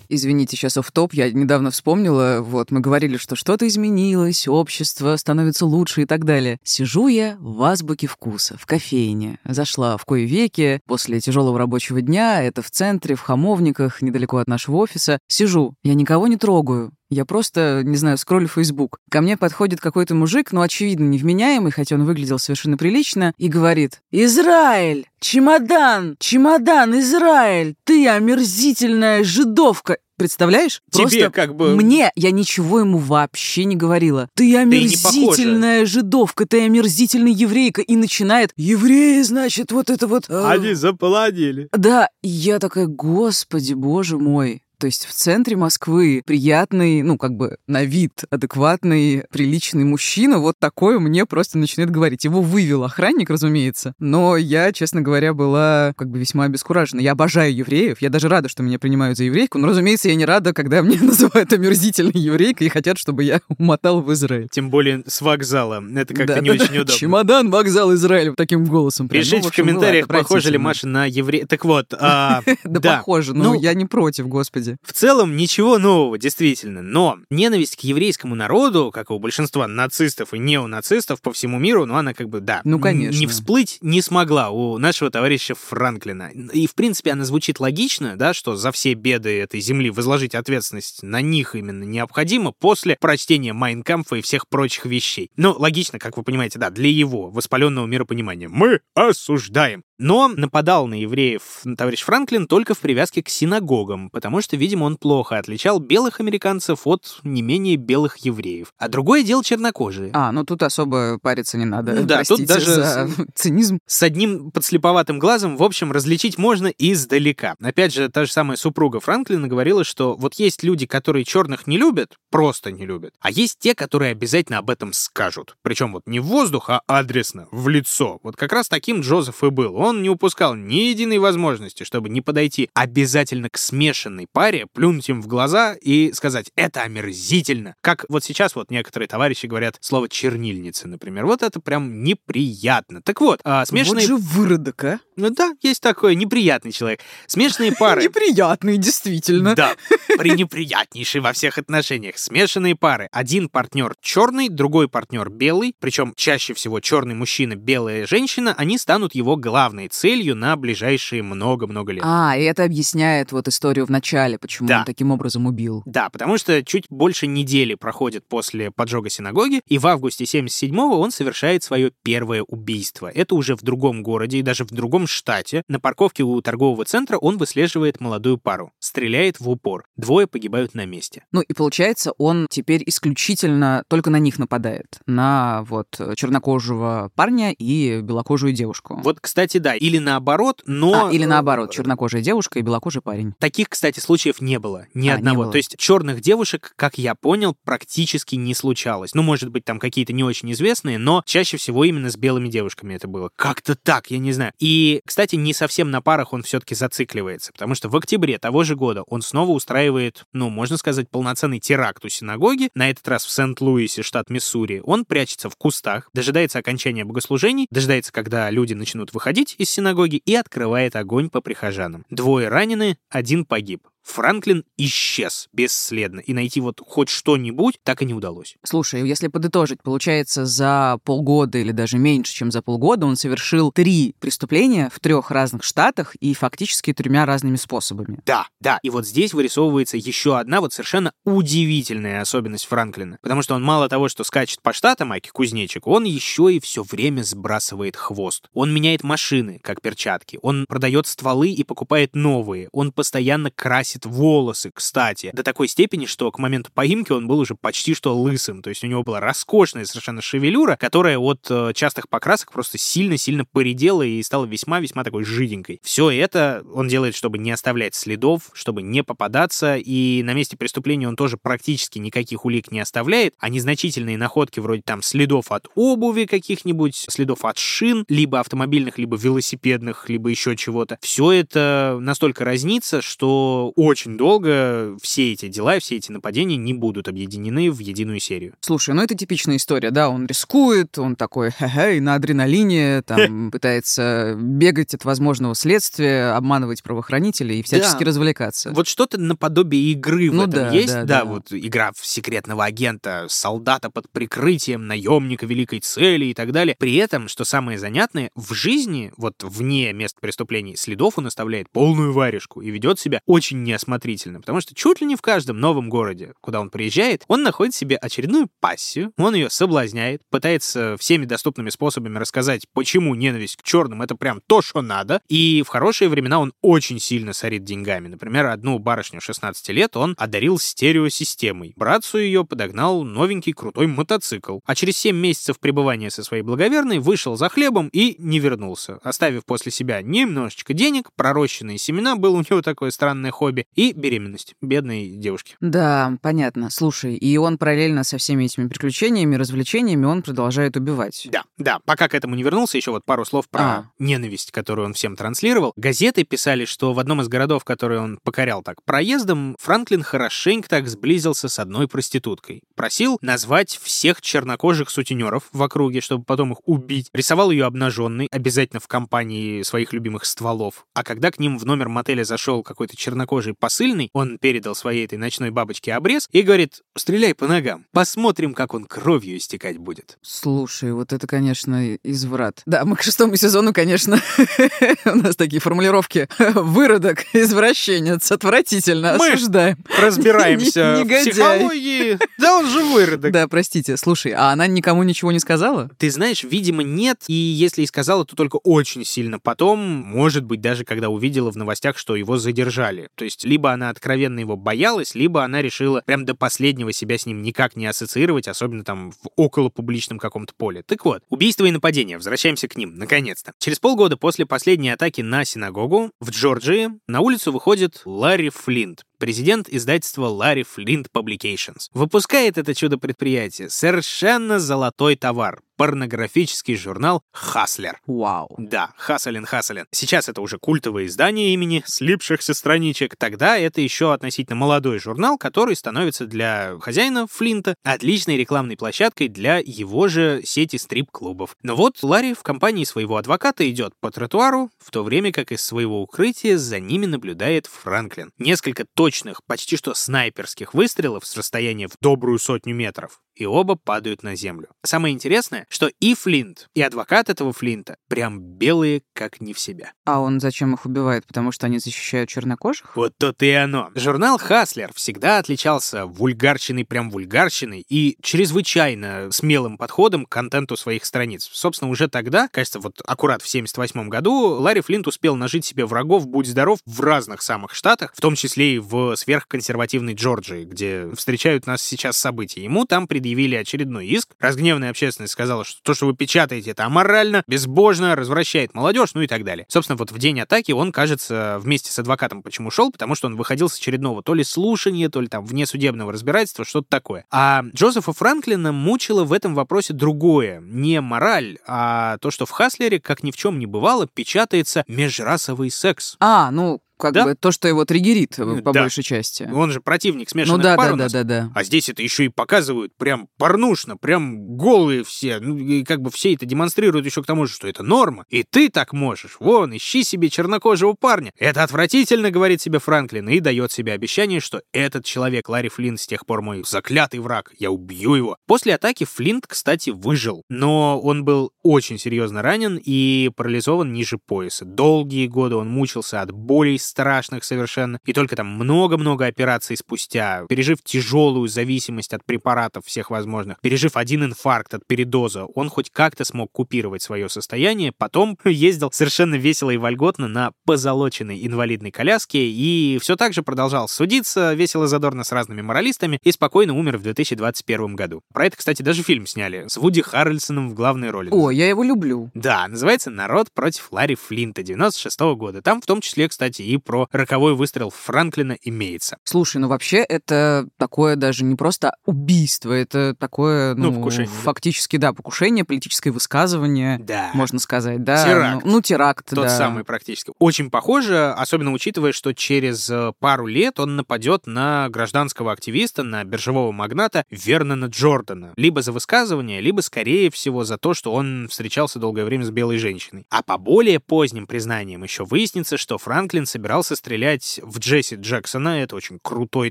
Извините, сейчас оф топ я недавно вспомнила, вот, мы говорили, что что-то изменилось, общество становится лучше и так далее. Сижу я в азбуке вкуса, в кофейне. Зашла в кое веки после тяжелого рабочего дня, это в центре, в Хамовниках, недалеко от нашего офиса. Сижу, я никого не трогаю, я просто, не знаю, скроллю Facebook. Ко мне подходит какой-то мужик, ну, очевидно, невменяемый, хотя он выглядел совершенно прилично, и говорит «Израиль! Чемодан! Чемодан, Израиль! Ты омерзительная жидовка!» Представляешь? Тебе Просто как бы... Мне я ничего ему вообще не говорила. Ты омерзительная жидовка, ты омерзительная еврейка. И начинает, евреи, значит, вот это вот... э, Они заполонили. да, и я такая, господи, боже мой. То есть в центре Москвы приятный, ну, как бы на вид адекватный, приличный мужчина вот такое мне просто начинает говорить. Его вывел охранник, разумеется. Но я, честно говоря, была как бы весьма обескуражена. Я обожаю евреев. Я даже рада, что меня принимают за еврейку. Но, разумеется, я не рада, когда меня называют омерзительной еврейкой и хотят, чтобы я умотал в Израиль. Тем более с вокзала. Это как-то Да, не да, очень да. удобно. Чемодан, вокзал, Израиль. Таким голосом. прям. Ну, Пишите в общем, комментариях, было похожа ли. Маша на еврея. Так вот, а, Да, да. похоже, но Ну, я не против, господи. В целом ничего нового, действительно. Но ненависть к еврейскому народу, как и у большинства нацистов и неонацистов по всему миру, ну она как бы, да, Ну, конечно. не всплыть не смогла у нашего товарища Франклина. И, в принципе, она звучит логично, да, что за все беды этой земли возложить ответственность на них именно необходимо после прочтения Майнкамфа и всех прочих вещей. Ну, логично, как вы понимаете, да, для его воспаленного миропонимания. Мы осуждаем. Но нападал на евреев товарищ Франклин только в привязке к синагогам, потому что, видимо, он плохо отличал белых американцев от не менее белых евреев. А другое дело чернокожие. А, ну тут особо париться не надо. Ну да, тут Простите даже за цинизм. С одним подслеповатым глазом, в общем, различить можно издалека. Опять же, та же самая супруга Франклина говорила, что вот есть люди, которые черных не любят, просто не любят, а есть те, которые обязательно об этом скажут. Причем вот не в воздух, а адресно, в лицо. Вот как раз таким Джозеф и был. Он не упускал ни единой возможности, чтобы не подойти обязательно к смешанной паре, плюнуть им в глаза и сказать «это омерзительно». Как вот сейчас вот некоторые товарищи говорят слово «чернильница», например. Вот это прям неприятно. Так вот, а, смешанные... Вот же выродок, а? Ну да, есть такой неприятный человек. Смешанные пары. Неприятный, действительно. Да, пренеприятнейший во всех отношениях. Смешанные пары. Один партнер черный, другой партнер белый. Причем чаще всего черный мужчина, белая женщина. Они станут его главной целью на ближайшие много-много лет. А, и это объясняет вот историю в начале, почему Да. он таким образом убил. Да, потому что чуть больше недели проходит после поджога синагоги, и в августе 77-го он совершает свое первое убийство. Это уже в другом городе и даже в другом штате. На парковке у торгового центра он выслеживает молодую пару, стреляет в упор. Двое погибают на месте. Ну и получается, он теперь исключительно только на них нападает. На вот чернокожего парня и белокожую девушку. Вот, кстати, да, или наоборот, но... А, или наоборот, э, чернокожая девушка и белокожий парень. Таких, кстати, случаев не было. Ни А, одного. было. То есть черных девушек, как я понял, практически не случалось. Ну, может быть, там какие-то не очень известные, но чаще всего именно с белыми девушками это было. Как-то так, я не знаю. И, кстати, не совсем на парах он все-таки зацикливается, потому что в октябре того же года он снова устраивает, ну, можно сказать, полноценный теракт у синагоги, на этот раз в Сент-Луисе, штат Миссури. Он прячется в кустах, дожидается окончания богослужений, дожидается, когда люди начнут выходить из синагоги и открывает огонь по прихожанам. Двое ранены, один погиб. Франклин исчез бесследно, и найти вот хоть что-нибудь так и не удалось. Слушай, если подытожить, получается, за полгода или даже меньше, чем за полгода он совершил три преступления в трех разных штатах и фактически тремя разными способами. Да, да. И вот здесь вырисовывается еще одна вот совершенно удивительная особенность Франклина. Потому что он мало того, что скачет по штатам, Аки Кузнечик, он еще и все время сбрасывает хвост. Он меняет машины, как перчатки. Он продает стволы и покупает новые. Он постоянно красит красит волосы, кстати, до такой степени, что к моменту поимки он был уже почти что лысым. То есть у него была роскошная совершенно шевелюра, которая от э, частых покрасок просто сильно-сильно поредела и стала весьма-весьма такой жиденькой. Все это он делает, чтобы не оставлять следов, чтобы не попадаться, и на месте преступления он тоже практически никаких улик не оставляет, а незначительные находки вроде там следов от обуви каких-нибудь, следов от шин, либо автомобильных, либо велосипедных, либо еще чего-то. Все это настолько разнится, что очень долго все эти дела и все эти нападения не будут объединены в единую серию. Слушай, ну это типичная история, да, он рискует, он такой, хе-хе, на адреналине, там, пытается бегать от возможного следствия, обманывать правоохранителей и всячески да. развлекаться. Вот что-то наподобие игры ну, в этом да, есть, да, да, да, вот игра в секретного агента, солдата под прикрытием, наемника великой цели и так далее. При этом, что самое занятное, в жизни, вот вне мест преступлений, следов он оставляет полную варежку и ведет себя очень неосмотрительно, потому что чуть ли не в каждом новом городе, куда он приезжает, он находит себе очередную пассию, он ее соблазняет, пытается всеми доступными способами рассказать, почему ненависть к черным — это прям то, что надо, и в хорошие времена он очень сильно сорит деньгами. Например, одну барышню 16 лет он одарил стереосистемой. Братцу ее подогнал новенький крутой мотоцикл. А через 7 месяцев пребывания со своей благоверной вышел за хлебом и не вернулся, оставив после себя немножечко денег, пророщенные семена, было у него такое странное хобби, и беременность бедной девушки. Да, понятно. Слушай, и он параллельно со всеми этими приключениями, развлечениями, он продолжает убивать. Да, да. Пока к этому не вернулся, еще вот пару слов про а. ненависть, которую он всем транслировал. Газеты писали, что в одном из городов, которые он покорял так проездом, Франклин хорошенько так сблизился с одной проституткой. Просил назвать всех чернокожих сутенеров в округе, чтобы потом их убить. Рисовал ее обнаженной, обязательно в компании своих любимых стволов. А когда к ним в номер мотеля зашел какой-то чернокожий посыльный, он передал своей этой ночной бабочке обрез и говорит, стреляй по ногам, посмотрим, как он кровью истекать будет. Слушай, вот это, конечно, изврат. Да, мы к шестому сезону, конечно, у нас такие формулировки. Выродок, извращенец, отвратительно, мы осуждаем. разбираемся в психологии. Да он же выродок. Да, простите. Слушай, а она никому ничего не сказала? Ты знаешь, видимо, нет. И если и сказала, то только очень сильно потом, может быть, даже когда увидела в новостях, что его задержали. То есть либо она откровенно его боялась, либо она решила прям до последнего себя с ним никак не ассоциировать, особенно там в около публичном каком-то поле. Так вот, убийство и нападение. Возвращаемся к ним, наконец-то. Через полгода после последней атаки на синагогу в Джорджии на улицу выходит Ларри Флинт, президент издательства Larry Flint Publications. Выпускает это чудо-предприятие совершенно золотой товар порнографический журнал «Хаслер». Вау. Да, Хаслин Хаслин. Сейчас это уже культовое издание имени слипшихся страничек. Тогда это еще относительно молодой журнал, который становится для хозяина Флинта отличной рекламной площадкой для его же сети стрип-клубов. Но вот Ларри в компании своего адвоката идет по тротуару, в то время как из своего укрытия за ними наблюдает Франклин. Несколько точных, почти что снайперских выстрелов с расстояния в добрую сотню метров и оба падают на землю. Самое интересное, что и Флинт, и адвокат этого Флинта прям белые, как не в себя. А он зачем их убивает? Потому что они защищают чернокожих? Вот то-то и оно. Журнал «Хаслер» всегда отличался вульгарщиной, прям вульгарщиной, и чрезвычайно смелым подходом к контенту своих страниц. Собственно, уже тогда, кажется, вот аккурат в 78 году, Ларри Флинт успел нажить себе врагов, будь здоров, в разных самых штатах, в том числе и в сверхконсервативной Джорджии, где встречают нас сейчас события. Ему там предъявили предъявили очередной иск. Разгневанная общественность сказала, что то, что вы печатаете, это аморально, безбожно, развращает молодежь, ну и так далее. Собственно, вот в день атаки он, кажется, вместе с адвокатом почему шел, потому что он выходил с очередного то ли слушания, то ли там внесудебного разбирательства, что-то такое. А Джозефа Франклина мучило в этом вопросе другое. Не мораль, а то, что в Хаслере, как ни в чем не бывало, печатается межрасовый секс. А, ну, как да? бы то, что его триггерит э, по да. большей части. Он же противник смешанных ну, да, пар да, да, да, да. А здесь это еще и показывают прям порнушно, прям голые все. Ну, и как бы все это демонстрируют еще к тому же, что это норма. И ты так можешь. Вон, ищи себе чернокожего парня. Это отвратительно, говорит себе Франклин, и дает себе обещание, что этот человек, Ларри Флинт, с тех пор мой заклятый враг. Я убью его. После атаки Флинт, кстати, выжил. Но он был очень серьезно ранен и парализован ниже пояса. Долгие годы он мучился от болей, страшных совершенно. И только там много-много операций спустя, пережив тяжелую зависимость от препаратов всех возможных, пережив один инфаркт от передоза, он хоть как-то смог купировать свое состояние, потом ездил совершенно весело и вольготно на позолоченной инвалидной коляске и все так же продолжал судиться весело задорно с разными моралистами и спокойно умер в 2021 году. Про это, кстати, даже фильм сняли с Вуди Харрельсоном в главной роли. О, я его люблю. Да, называется «Народ против Ларри Флинта» 96 -го года. Там в том числе, кстати, и про роковой выстрел Франклина имеется. Слушай, ну вообще это такое даже не просто убийство, это такое, ну, Ну, покушение, да. фактически, да, покушение, политическое высказывание, Да. можно сказать, да. Теракт. Ну, ну, теракт, Тот да. самый практически. Очень похоже, особенно учитывая, что через э, пару лет он нападет на гражданского активиста, на биржевого магната Вернона Джордана. Либо за высказывание, либо, скорее всего, за то, что он встречался долгое время с белой женщиной. А по более поздним признаниям еще выяснится, что Франклин собирался стрелять в Джесси Джексона. Это очень крутой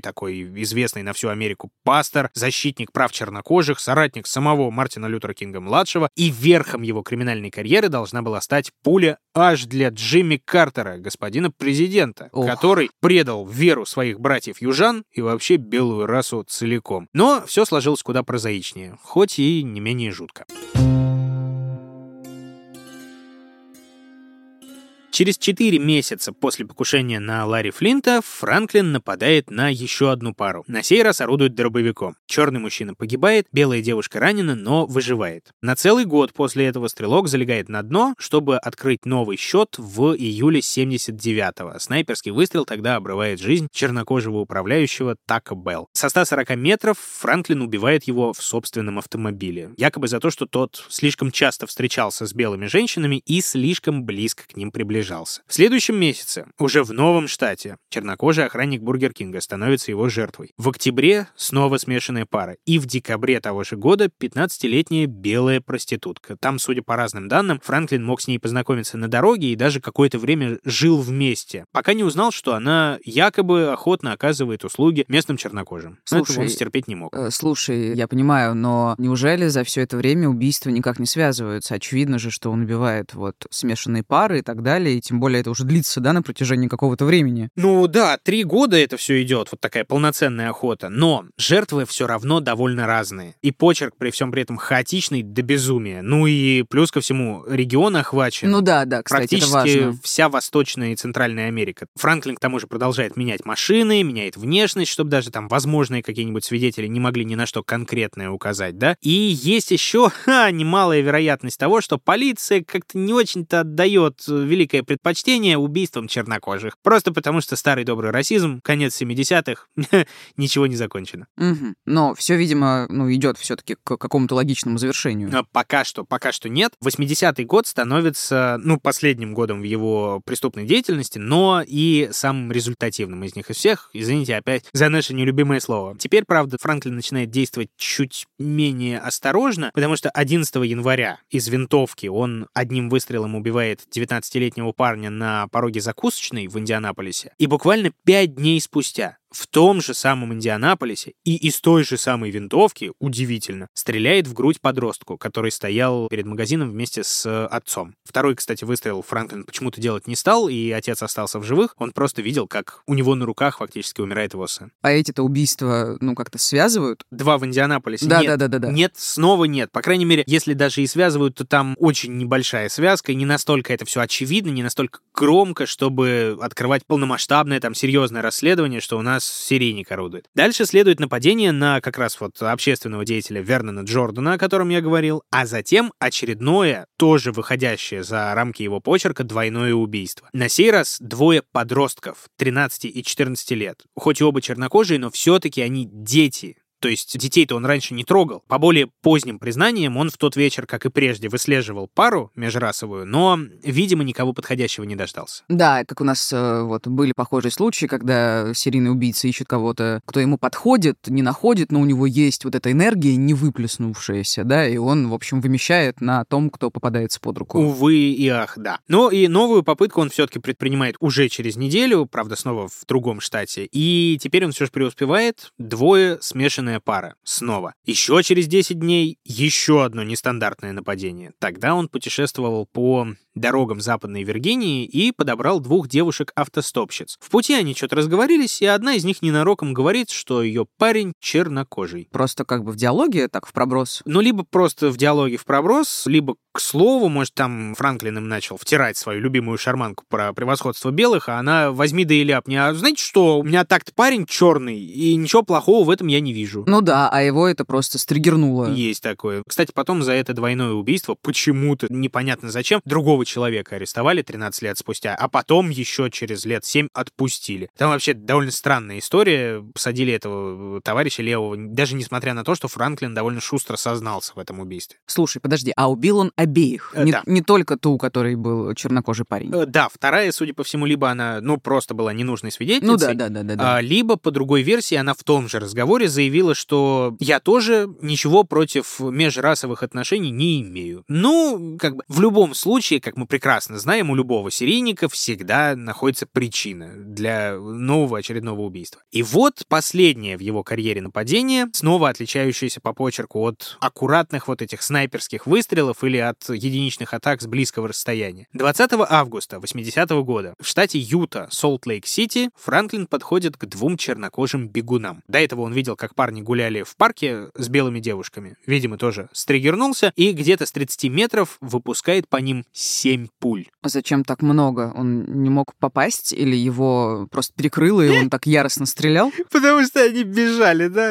такой, известный на всю Америку пастор, защитник прав чернокожих, соратник самого Мартина Лютера Кинга-младшего. И верхом его криминальной карьеры должна была стать пуля аж для Джимми Картера, господина президента, Ох. который предал веру своих братьев-южан и вообще белую расу целиком. Но все сложилось куда прозаичнее, хоть и не менее жутко. Через 4 месяца после покушения на Ларри Флинта Франклин нападает на еще одну пару. На сей раз орудует дробовиком. Черный мужчина погибает, белая девушка ранена, но выживает. На целый год после этого стрелок залегает на дно, чтобы открыть новый счет в июле 79-го. Снайперский выстрел тогда обрывает жизнь чернокожего управляющего Така Белл. Со 140 метров Франклин убивает его в собственном автомобиле. Якобы за то, что тот слишком часто встречался с белыми женщинами и слишком близко к ним приближался. В следующем месяце, уже в новом штате, чернокожий охранник Бургер Кинга становится его жертвой. В октябре снова смешанная пара. И в декабре того же года 15-летняя белая проститутка. Там, судя по разным данным, Франклин мог с ней познакомиться на дороге и даже какое-то время жил вместе, пока не узнал, что она якобы охотно оказывает услуги местным чернокожим. Но этого Слушай, он стерпеть не мог. Э, Слушай, я понимаю, но неужели за все это время убийства никак не связываются? Очевидно же, что он убивает вот смешанные пары и так далее, и тем более это уже длится, да, на протяжении какого-то времени. Ну да, три года это все идет, вот такая полноценная охота. Но жертвы все равно довольно разные. И почерк при всем при этом хаотичный до безумия. Ну и плюс ко всему регион охвачен. Ну да, да, кстати, это Практически важно. вся Восточная и Центральная Америка. Франклин, к тому же, продолжает менять машины, меняет внешность, чтобы даже там возможные какие-нибудь свидетели не могли ни на что конкретное указать, да? И есть еще ха, немалая вероятность того, что полиция как-то не очень-то отдает э, великое предпочтение убийствам чернокожих. Просто потому, что старый добрый расизм, конец 70-х, ничего не закончено. Но все, видимо, ну, идет все-таки к какому-то логичному завершению. А Пока что, пока что нет. 80-й год становится, ну, последним годом в его преступной деятельности, но и самым результативным из них из всех. Извините опять за наше нелюбимое слово. Теперь, правда, Франклин начинает действовать чуть менее осторожно, потому что 11 января из винтовки он одним выстрелом убивает 19-летнего парня на пороге закусочной в Индианаполисе. И буквально 5 дней спустя в том же самом Индианаполисе и из той же самой винтовки, удивительно, стреляет в грудь подростку, который стоял перед магазином вместе с э, отцом. Второй, кстати, выстрел Франклин почему-то делать не стал, и отец остался в живых. Он просто видел, как у него на руках фактически умирает его сын. А эти-то убийства, ну, как-то связывают? Два в Индианаполисе. Да, нет, да, да, да, да. Нет, снова нет. По крайней мере, если даже и связывают, то там очень небольшая связка, и не настолько это все очевидно, не настолько громко, чтобы открывать полномасштабное, там, серьезное расследование, что у нас серийник орудует. Дальше следует нападение на как раз вот общественного деятеля Вернона Джордана, о котором я говорил, а затем очередное, тоже выходящее за рамки его почерка, двойное убийство. На сей раз двое подростков, 13 и 14 лет. Хоть и оба чернокожие, но все-таки они дети, то есть детей-то он раньше не трогал. По более поздним признаниям, он в тот вечер, как и прежде, выслеживал пару межрасовую, но, видимо, никого подходящего не дождался. Да, как у нас э, вот были похожие случаи, когда серийный убийца ищет кого-то, кто ему подходит, не находит, но у него есть вот эта энергия не выплеснувшаяся, да, и он, в общем, вымещает на том, кто попадается под руку. Увы и ах, да. Но и новую попытку он все-таки предпринимает уже через неделю, правда, снова в другом штате. И теперь он все же преуспевает. Двое смешанная пара. Снова. Еще через 10 дней еще одно нестандартное нападение. Тогда он путешествовал по дорогам Западной Виргинии и подобрал двух девушек-автостопщиц. В пути они что-то разговорились, и одна из них ненароком говорит, что ее парень чернокожий. Просто как бы в диалоге, так в проброс. Ну, либо просто в диалоге в проброс, либо к слову, может, там Франклин им начал втирать свою любимую шарманку про превосходство белых, а она возьми да и ляпни. А знаете что, у меня так-то парень черный, и ничего плохого в этом я не вижу. Ну да, а его это просто стригернуло. Есть такое. Кстати, потом за это двойное убийство почему-то, непонятно зачем, другого человека арестовали 13 лет спустя, а потом еще через лет 7 отпустили. Там вообще довольно странная история. Посадили этого товарища левого, даже несмотря на то, что Франклин довольно шустро сознался в этом убийстве. Слушай, подожди, а убил он обеих? Э, не, да. не только ту, у которой был чернокожий парень? Э, Да, вторая, судя по всему, либо она, ну, просто была ненужной свидетельницей, Ну да, да, да, да. да. А, либо, по другой версии, она в том же разговоре заявила, что я тоже ничего против межрасовых отношений не имею. Ну, как бы, в любом случае, как мы прекрасно знаем, у любого серийника всегда находится причина для нового очередного убийства. И вот последнее в его карьере нападение, снова отличающееся по почерку от аккуратных вот этих снайперских выстрелов или от единичных атак с близкого расстояния. 20 августа 80 года в штате Юта, Солт-Лейк-Сити, Франклин подходит к двум чернокожим бегунам. До этого он видел, как парни гуляли в парке с белыми девушками. Видимо, тоже стригернулся и где-то с 30 метров выпускает по ним 7 пуль. А Зачем так много? Он не мог попасть или его просто перекрыло, и он так яростно стрелял? Потому что они бежали, да?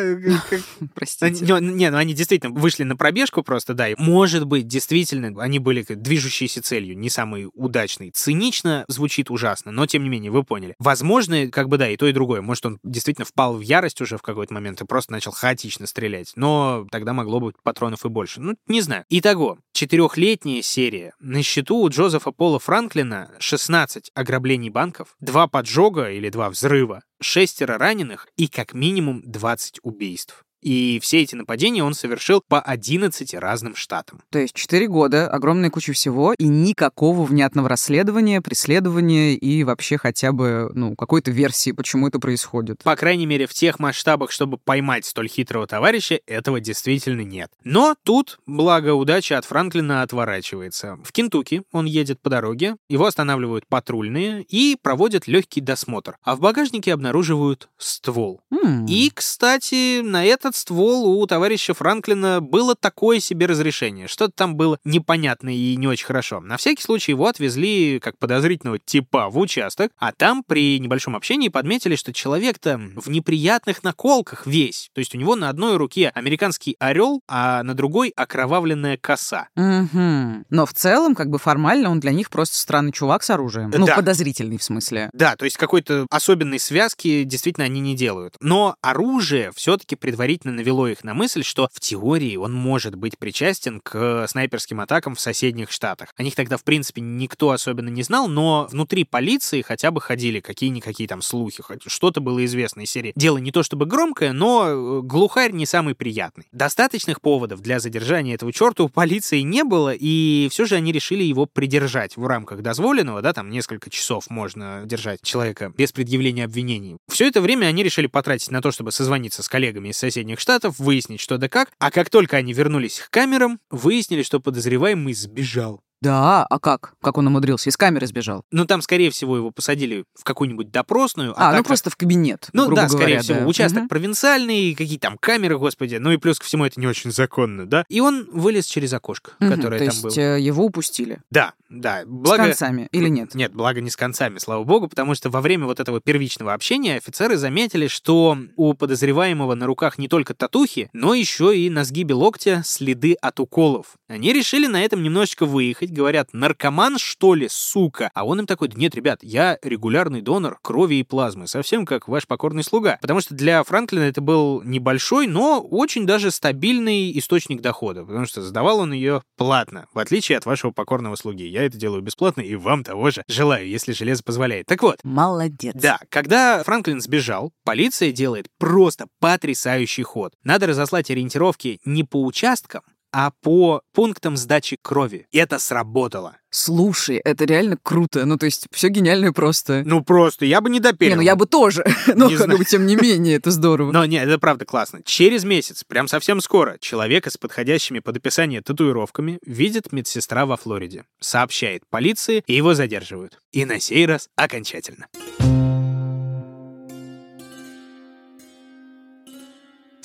Простите. Не, ну они действительно вышли на пробежку просто, да. И, может быть, действительно, они были движущейся целью, не самой удачной. Цинично звучит ужасно, но тем не менее, вы поняли. Возможно, как бы да, и то, и другое. Может, он действительно впал в ярость уже в какой-то момент и просто начал хаотично стрелять. Но тогда могло быть патронов и больше. Ну, не знаю. Итого, четырехлетняя серия. На счету у Джозефа Пола Франклина 16 ограблений банков, два поджога или два взрыва, шестеро раненых и как минимум 20 убийств. И все эти нападения он совершил по 11 разным штатам. То есть 4 года, огромная куча всего, и никакого внятного расследования, преследования и вообще хотя бы, ну, какой-то версии, почему это происходит. По крайней мере, в тех масштабах, чтобы поймать столь хитрого товарища, этого действительно нет. Но тут, благо, удача от Франклина отворачивается. В Кентукки он едет по дороге, его останавливают патрульные и проводят легкий досмотр. А в багажнике обнаруживают ствол. М, И, кстати, на этот ствол у товарища Франклина было такое себе разрешение. Что-то там было непонятно и не очень хорошо. На всякий случай его отвезли как подозрительного типа в участок, а там при небольшом общении подметили, что человек-то в неприятных наколках весь. То есть у него на одной руке американский орел, а на другой окровавленная коса. мгм. Но в целом, как бы формально, он для них просто странный чувак с оружием. Ну, Да. подозрительный в смысле. Да, то есть какой-то особенной связки действительно они не делают. Но оружие все-таки предварительно навело их на мысль, что в теории он может быть причастен к снайперским атакам в соседних штатах. О них тогда, в принципе, никто особенно не знал, но внутри полиции хотя бы ходили какие-никакие там слухи, хоть что-то было известно из серии. Дело не то чтобы громкое, но э, глухарь не самый приятный. Достаточных поводов для задержания этого черта у полиции не было, и все же они решили его придержать в рамках дозволенного, да, там несколько часов можно держать человека без предъявления обвинений. Все это время они решили потратить на то, чтобы созвониться с коллегами из соседних штатов, выяснить, что да как, а как только они вернулись к камерам, выяснили, что подозреваемый сбежал. Да, а как? Как он умудрился? Из камеры сбежал? Ну, там, скорее всего, его посадили в какую-нибудь допросную. А, ну так как- просто в кабинет, Ну да, скорее говоря, всего, да. участок Мгм. провинциальный, какие там камеры, господи, ну и плюс ко всему это не очень законно, да? И он вылез через окошко, Мгм, которое То там есть было. э, его упустили. Да, да. С Благо... концами или нет? Нет, благо не с концами, слава богу, потому что во время вот этого первичного общения офицеры заметили, что у подозреваемого на руках не только татухи, но еще и на сгибе локтя следы от уколов. Они решили на этом немножечко выехать, говорят, наркоман что ли, сука? А он им такой, «Да нет, ребят, я регулярный донор крови и плазмы, совсем как ваш покорный слуга. Потому что для Франклина это был небольшой, но очень даже стабильный источник дохода, потому что сдавал он ее платно, в отличие от вашего покорного слуги. Я это делаю бесплатно и вам того же желаю, если железо позволяет. Так вот, Молодец. да, когда Франклин сбежал, полиция делает просто потрясающий ход. Надо разослать ориентировки не по участкам, а по пунктам сдачи крови. И это сработало. Слушай, это реально круто. Ну, то есть, все гениально и просто. Ну, просто, я бы не доперил. Не, ну я бы тоже. Но, Не как бы, тем не менее, это здорово. Но нет, это правда классно. Через месяц, прям совсем скоро, человека с подходящими под описание татуировками видит медсестра во Флориде. Сообщает полиции, и его задерживают. И на сей раз окончательно.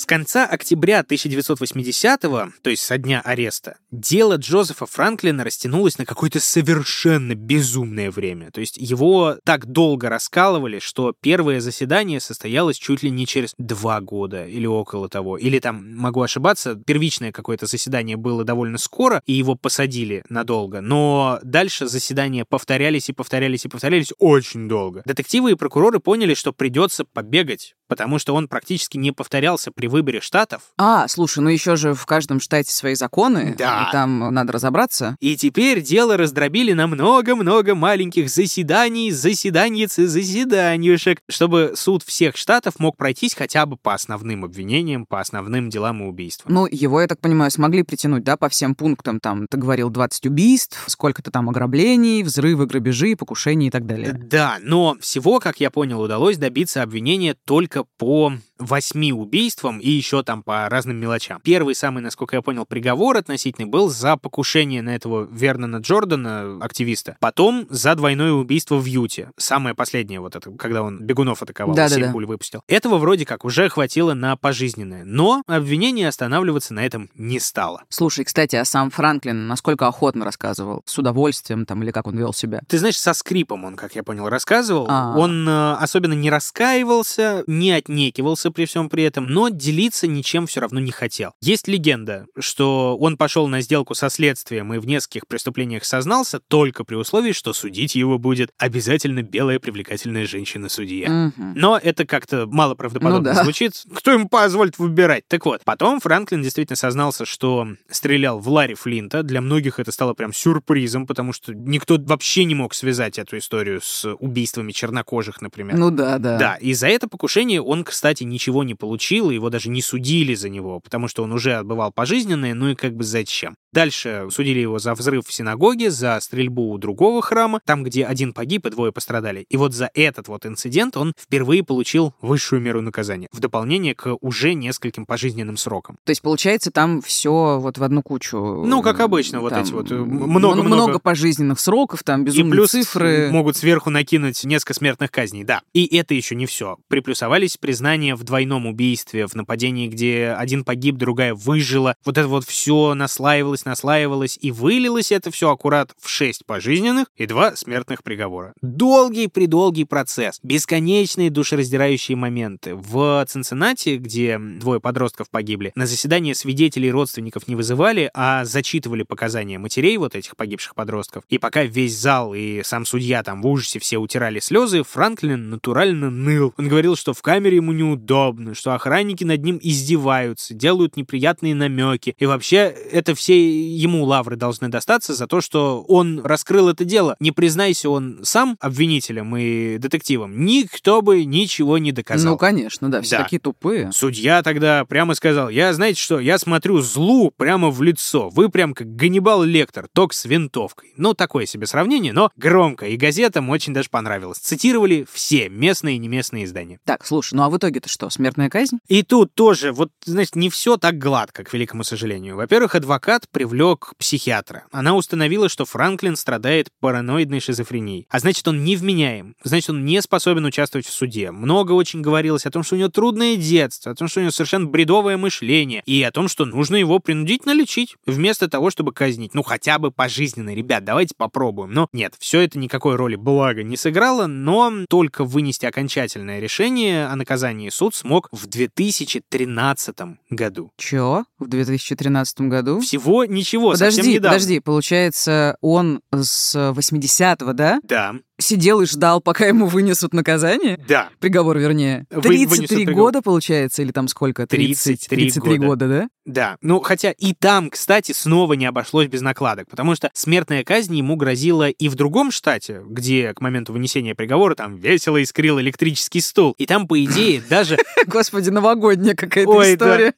С конца октября 1980-го, то есть со дня ареста, дело Джозефа Франклина растянулось на какое-то совершенно безумное время. То есть его так долго раскалывали, что первое заседание состоялось чуть ли не через два года или около того. Или там, могу ошибаться, первичное какое-то заседание было довольно скоро, и его посадили надолго. Но дальше заседания повторялись и повторялись и повторялись очень долго. Детективы и прокуроры поняли, что придется побегать, потому что он практически не повторялся при выборе штатов. А, слушай, ну еще же в каждом штате свои законы. Да. И там надо разобраться. И теперь дело раздробили на много-много маленьких заседаний, заседаньиц и заседаньюшек, чтобы суд всех штатов мог пройтись хотя бы по основным обвинениям, по основным делам и убийствам. Ну, его, я так понимаю, смогли притянуть, да, по всем пунктам. Там, ты говорил, 20 убийств, сколько-то там ограблений, взрывы, грабежи, покушения и так далее. Да, но всего, как я понял, удалось добиться обвинения только по восьми убийствам и еще там по разным мелочам. Первый самый, насколько я понял, приговор относительный был за покушение на этого Вернона Джордана, активиста. Потом за двойное убийство в Юте. Самое последнее вот это, когда он бегунов атаковал, Да-да-да. семь пуль выпустил. Этого вроде как уже хватило на пожизненное. Но обвинение останавливаться на этом не стало. Слушай, кстати, а сам Франклин насколько охотно рассказывал? С удовольствием там или как он вел себя? Ты знаешь, со скрипом он, как я понял, рассказывал. А. Он э, особенно не раскаивался, не отнекивался при всем при этом, но делиться ничем все равно не хотел. Есть легенда, что он пошел на сделку со следствием и в нескольких преступлениях сознался только при условии, что судить его будет обязательно белая привлекательная женщина-судья. Мгм. Но это как-то мало правдоподобно Ну да. звучит. Кто ему позволит выбирать? Так вот, потом Франклин действительно сознался, что стрелял в Ларри Флинта. Для многих это стало прям сюрпризом, потому что никто вообще не мог связать эту историю с убийствами чернокожих, например. Ну да, да. Да, и за это покушение он, кстати, ничего не получил, его даже не судили за него, потому что он уже отбывал пожизненное, ну и как бы зачем. Дальше судили его за взрыв в синагоге, за стрельбу у другого храма, там, где один погиб и двое пострадали. И вот за этот вот инцидент он впервые получил высшую меру наказания, в дополнение к уже нескольким пожизненным срокам. То есть, получается, там все вот в одну кучу. Ну, как обычно, вот эти вот, э, много-много. Много пожизненных сроков, там И безумные плюс цифры. могут сверху накинуть несколько смертных казней, да. И это еще не все. Приплюсовались признания в двойном убийстве, в нападении, где один погиб, другая выжила. Вот это вот все наслаивалось, наслаивалось, и вылилось это все аккурат в шесть пожизненных и два смертных приговора. Долгий-предолгий процесс, бесконечные душераздирающие моменты. В Цинциннати, где двое подростков погибли, на заседание свидетелей и родственников не вызывали, а зачитывали показания матерей вот этих погибших подростков. И пока весь зал и сам судья там в ужасе все утирали слезы, Франклин натурально ныл. Он говорил, что в камере ему неудобно, что охранники над ним издеваются, делают неприятные намеки. И вообще, это все ему лавры должны достаться за то, что он раскрыл это дело. Не признайся он сам обвинителем и детективом, никто бы ничего не доказал. Ну, конечно, да, все Да. такие тупые. Судья тогда прямо сказал, я, знаете что, я смотрю злу прямо в лицо. Вы прям как Ганнибал Лектор, только с винтовкой. Ну, такое себе сравнение, но громко, и газетам очень даже понравилось. Цитировали все местные и неместные издания. Так, слушай, ну а в итоге-то что, смертная казнь? И тут тоже, вот, значит, не все так гладко, к великому сожалению. Во-первых, адвокат привлек психиатра. Она установила, что Франклин страдает параноидной шизофренией. А значит, он невменяем. Значит, он не способен участвовать в суде. Много очень говорилось о том, что у него трудное детство, о том, что у него совершенно бредовое мышление, и о том, что нужно его принудительно лечить, вместо того, чтобы казнить. Ну, хотя бы пожизненно, ребят, давайте попробуем. Но нет, все это никакой роли, благо, не сыграло, но только вынести окончательное решение о наказании суд смог в 2013 году. Чё? В 2013 году? Всего ничего, совсем Подожди, недавно. подожди, получается, он с 80-го, да? Да. Сидел и ждал, пока ему вынесут наказание? Да. Приговор, вернее. Вы- 33 вынесут приговор. года, получается, или там сколько? 30, 33 33 года. года, да? Да, ну хотя и там, кстати, снова не обошлось без накладок, потому что смертная казнь ему грозила и в другом штате, где к моменту вынесения приговора там весело искрил электрический стул. И там, по идее, даже... Господи, новогодняя какая-то история.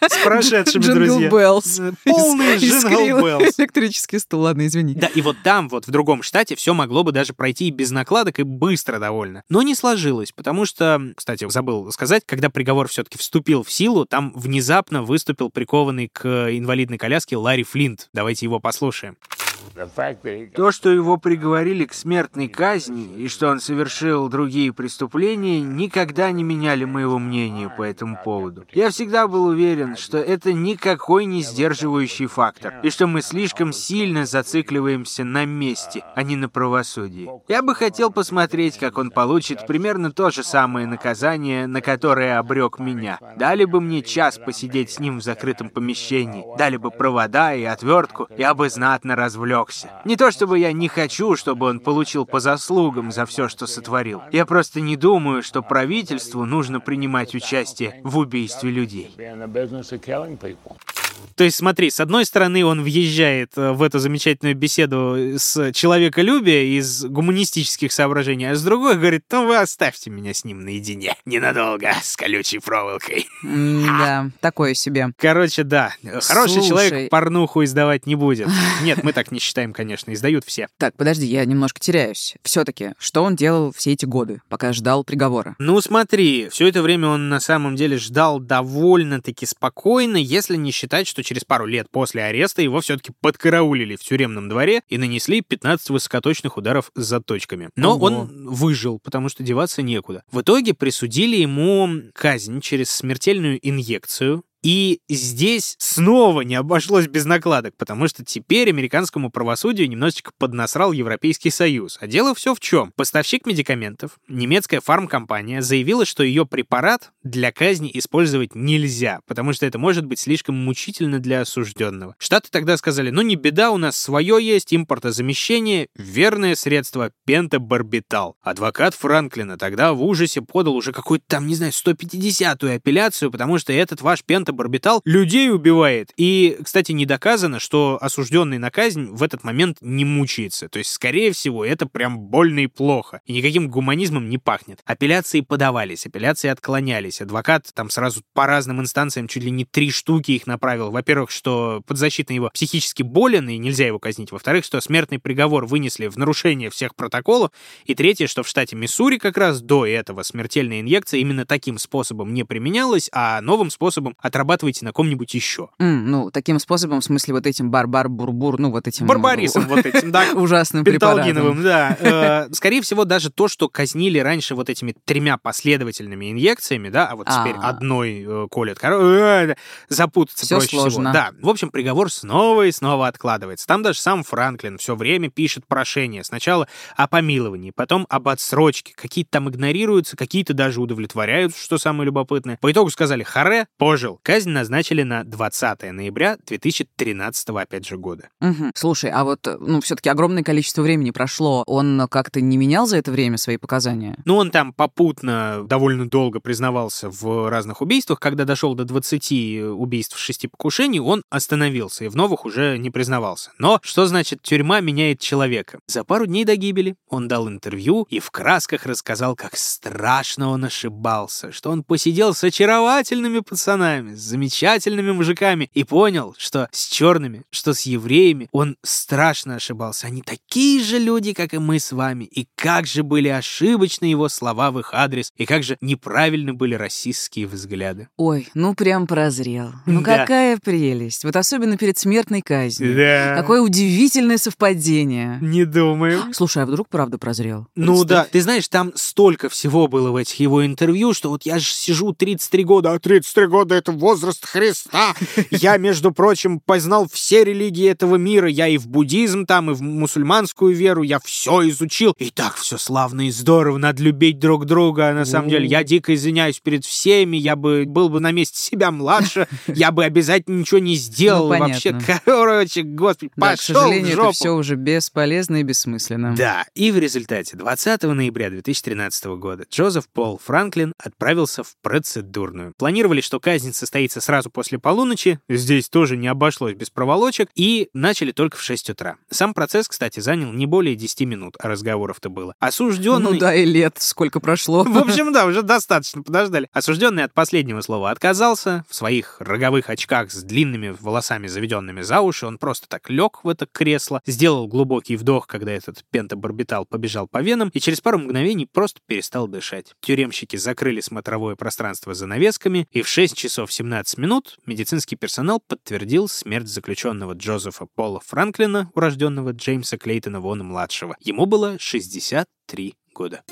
с прошедшими, друзья. Bells. Полный jingle bells. Электрический стул, ладно, извини. Да, и вот там, вот в другом штате, все могло бы даже пройти без накладок и быстро довольно. Но не сложилось, потому что, кстати, забыл сказать, когда приговор все-таки вступил в силу, там внезапно выступил прикованный к инвалидной коляске Ларри Флинт. Давайте его послушаем. То, что его приговорили к смертной казни и что он совершил другие преступления, никогда не меняли моего мнения по этому поводу. Я всегда был уверен, что это никакой не сдерживающий фактор, и что мы слишком сильно зацикливаемся на мести, а не на правосудии. Я бы хотел посмотреть, как он получит примерно то же самое наказание, на которое обрек меня. Дали бы мне час посидеть с ним в закрытом помещении, дали бы провода и отвертку, я бы знатно развлекся. Не то чтобы я не хочу, чтобы он получил по заслугам за все, что сотворил. Я просто не думаю, что правительству нужно принимать участие в убийстве людей. То есть, смотри, с одной стороны, он въезжает э, в эту замечательную беседу с человеколюбия из гуманистических соображений, а с другой говорит, ну вы оставьте меня с ним наедине. Ненадолго, с колючей проволокой. Да, такое себе. Короче, да, хороший Слушай. человек порнуху издавать не будет. Нет, мы так не считаем, конечно, издают все. Так, подожди, я немножко теряюсь. Все-таки, что он делал все эти годы, пока ждал приговора? Ну смотри, все это время он на самом деле ждал довольно-таки спокойно, если не считать, что через пару лет после ареста его все-таки подкараулили в тюремном дворе и нанесли 15 высокоточных ударов с заточками. Но Ого. он выжил, потому что деваться некуда. В итоге присудили ему казнь через смертельную инъекцию, и здесь снова не обошлось без накладок, потому что теперь американскому правосудию немножечко поднасрал Европейский Союз. А дело все в чем. Поставщик медикаментов, немецкая фармкомпания, заявила, что ее препарат для казни использовать нельзя, потому что это может быть слишком мучительно для осужденного. Штаты тогда сказали, ну не беда, у нас свое есть, импортозамещение, верное средство пентабарбитал. Адвокат Франклина тогда в ужасе подал уже какую-то там, не знаю, 150-ю апелляцию, потому что этот ваш пентабарбитал людей убивает. И, кстати, не доказано, что осужденный на казнь в этот момент не мучается. То есть, скорее всего, это прям больно и плохо. И никаким гуманизмом не пахнет. Апелляции подавались, апелляции отклонялись. Адвокат там сразу по разным инстанциям чуть ли не три штуки их направил. Во-первых, что подзащитный его психически болен и нельзя его казнить. Во-вторых, что смертный приговор вынесли в нарушение всех протоколов. И третье, что в штате Миссури как раз до этого смертельная инъекция именно таким способом не применялась, а новым способом отрабатывайте на ком-нибудь еще. М, ну, таким способом, в смысле, вот этим бар-бар-бур-бур, ну, вот этим... Барбарисом вот этим, да, Ужасным препаратом. Да. Э, Скорее всего, даже то, что казнили раньше вот этими тремя последовательными инъекциями, да, а вот теперь А. одной э, колят, э, запутаться проще всего. Да, в общем, приговор снова и снова откладывается. Там даже сам Франклин все время пишет прошение. Сначала о помиловании, потом об отсрочке. Какие-то там игнорируются, какие-то даже удовлетворяются, что самое любопытное. По итогу сказали «Харе, пожил». Казнь назначили на 20 ноября 2013 опять же года. Мгм. Слушай, а вот, э, ну, все-таки огромное количество времени прошло. Он как-то не менял за это время свои показания? Ну, он там попутно довольно долго признавался в разных убийствах. Когда дошел до 20 убийств, 6 покушений, он остановился и в новых уже не признавался. Но что значит тюрьма меняет человека? За пару дней до гибели он дал интервью и в красках рассказал, как страшно он ошибался, что он посидел с очаровательными пацанами, с замечательными мужиками и понял, что с черными, что с евреями он страшно ошибался. Они такие же люди, как и мы с вами. И как же были ошибочны его слова в их адрес, и как же неправильны были расистские взгляды. Ой, ну прям прозрел. Ну Да. какая прелесть. Вот особенно перед смертной казнью. Да. Какое удивительное совпадение. Не думаю. Слушай, а вдруг правда прозрел? Ну Представь. да, ты знаешь, там столько всего было в этих его интервью, что вот я же сижу 33 года, а 33 года это возраст Христа. Я, между прочим, познал все религии этого мира. Я и в буддизм там, и в мусульманскую веру. Я все изучил. И так все славно и здорово. Надо любить друг друга. А на самом деле, я дико извиняюсь перед всеми. Я бы был бы на месте себя младше. Я бы обязательно ничего не сделал. Ну, Вообще, короче, господи, Да, к пошел в сожалению, жопу. это все уже бесполезно и бессмысленно. Да, и в результате 20 ноября 2013 года Джозеф Пол Франклин отправился в процедурную. Планировали, что казнь состоится сразу после полуночи, здесь тоже не обошлось без проволочек, и начали только в 6 утра. Сам процесс, кстати, занял не более 10 минут, а разговоров-то было. Осужденный... Ну да, и лет сколько прошло. В общем, да, уже достаточно подождали. Осужденный от последнего слова отказался. В своих роговых очках с длинными волосами, заведенными за уши, он просто так лег в это кресло, сделал глубокий вдох, когда этот пентабарбитал побежал по венам, и через пару мгновений просто перестал дышать. Тюремщики закрыли смотровое пространство занавесками, и в 6 часов 17 минут медицинский персонал подтвердил смерть заключенного Джозефа Пола Франклина, урожденного Джеймса Клейтона Вона-младшего. Ему было 63 года.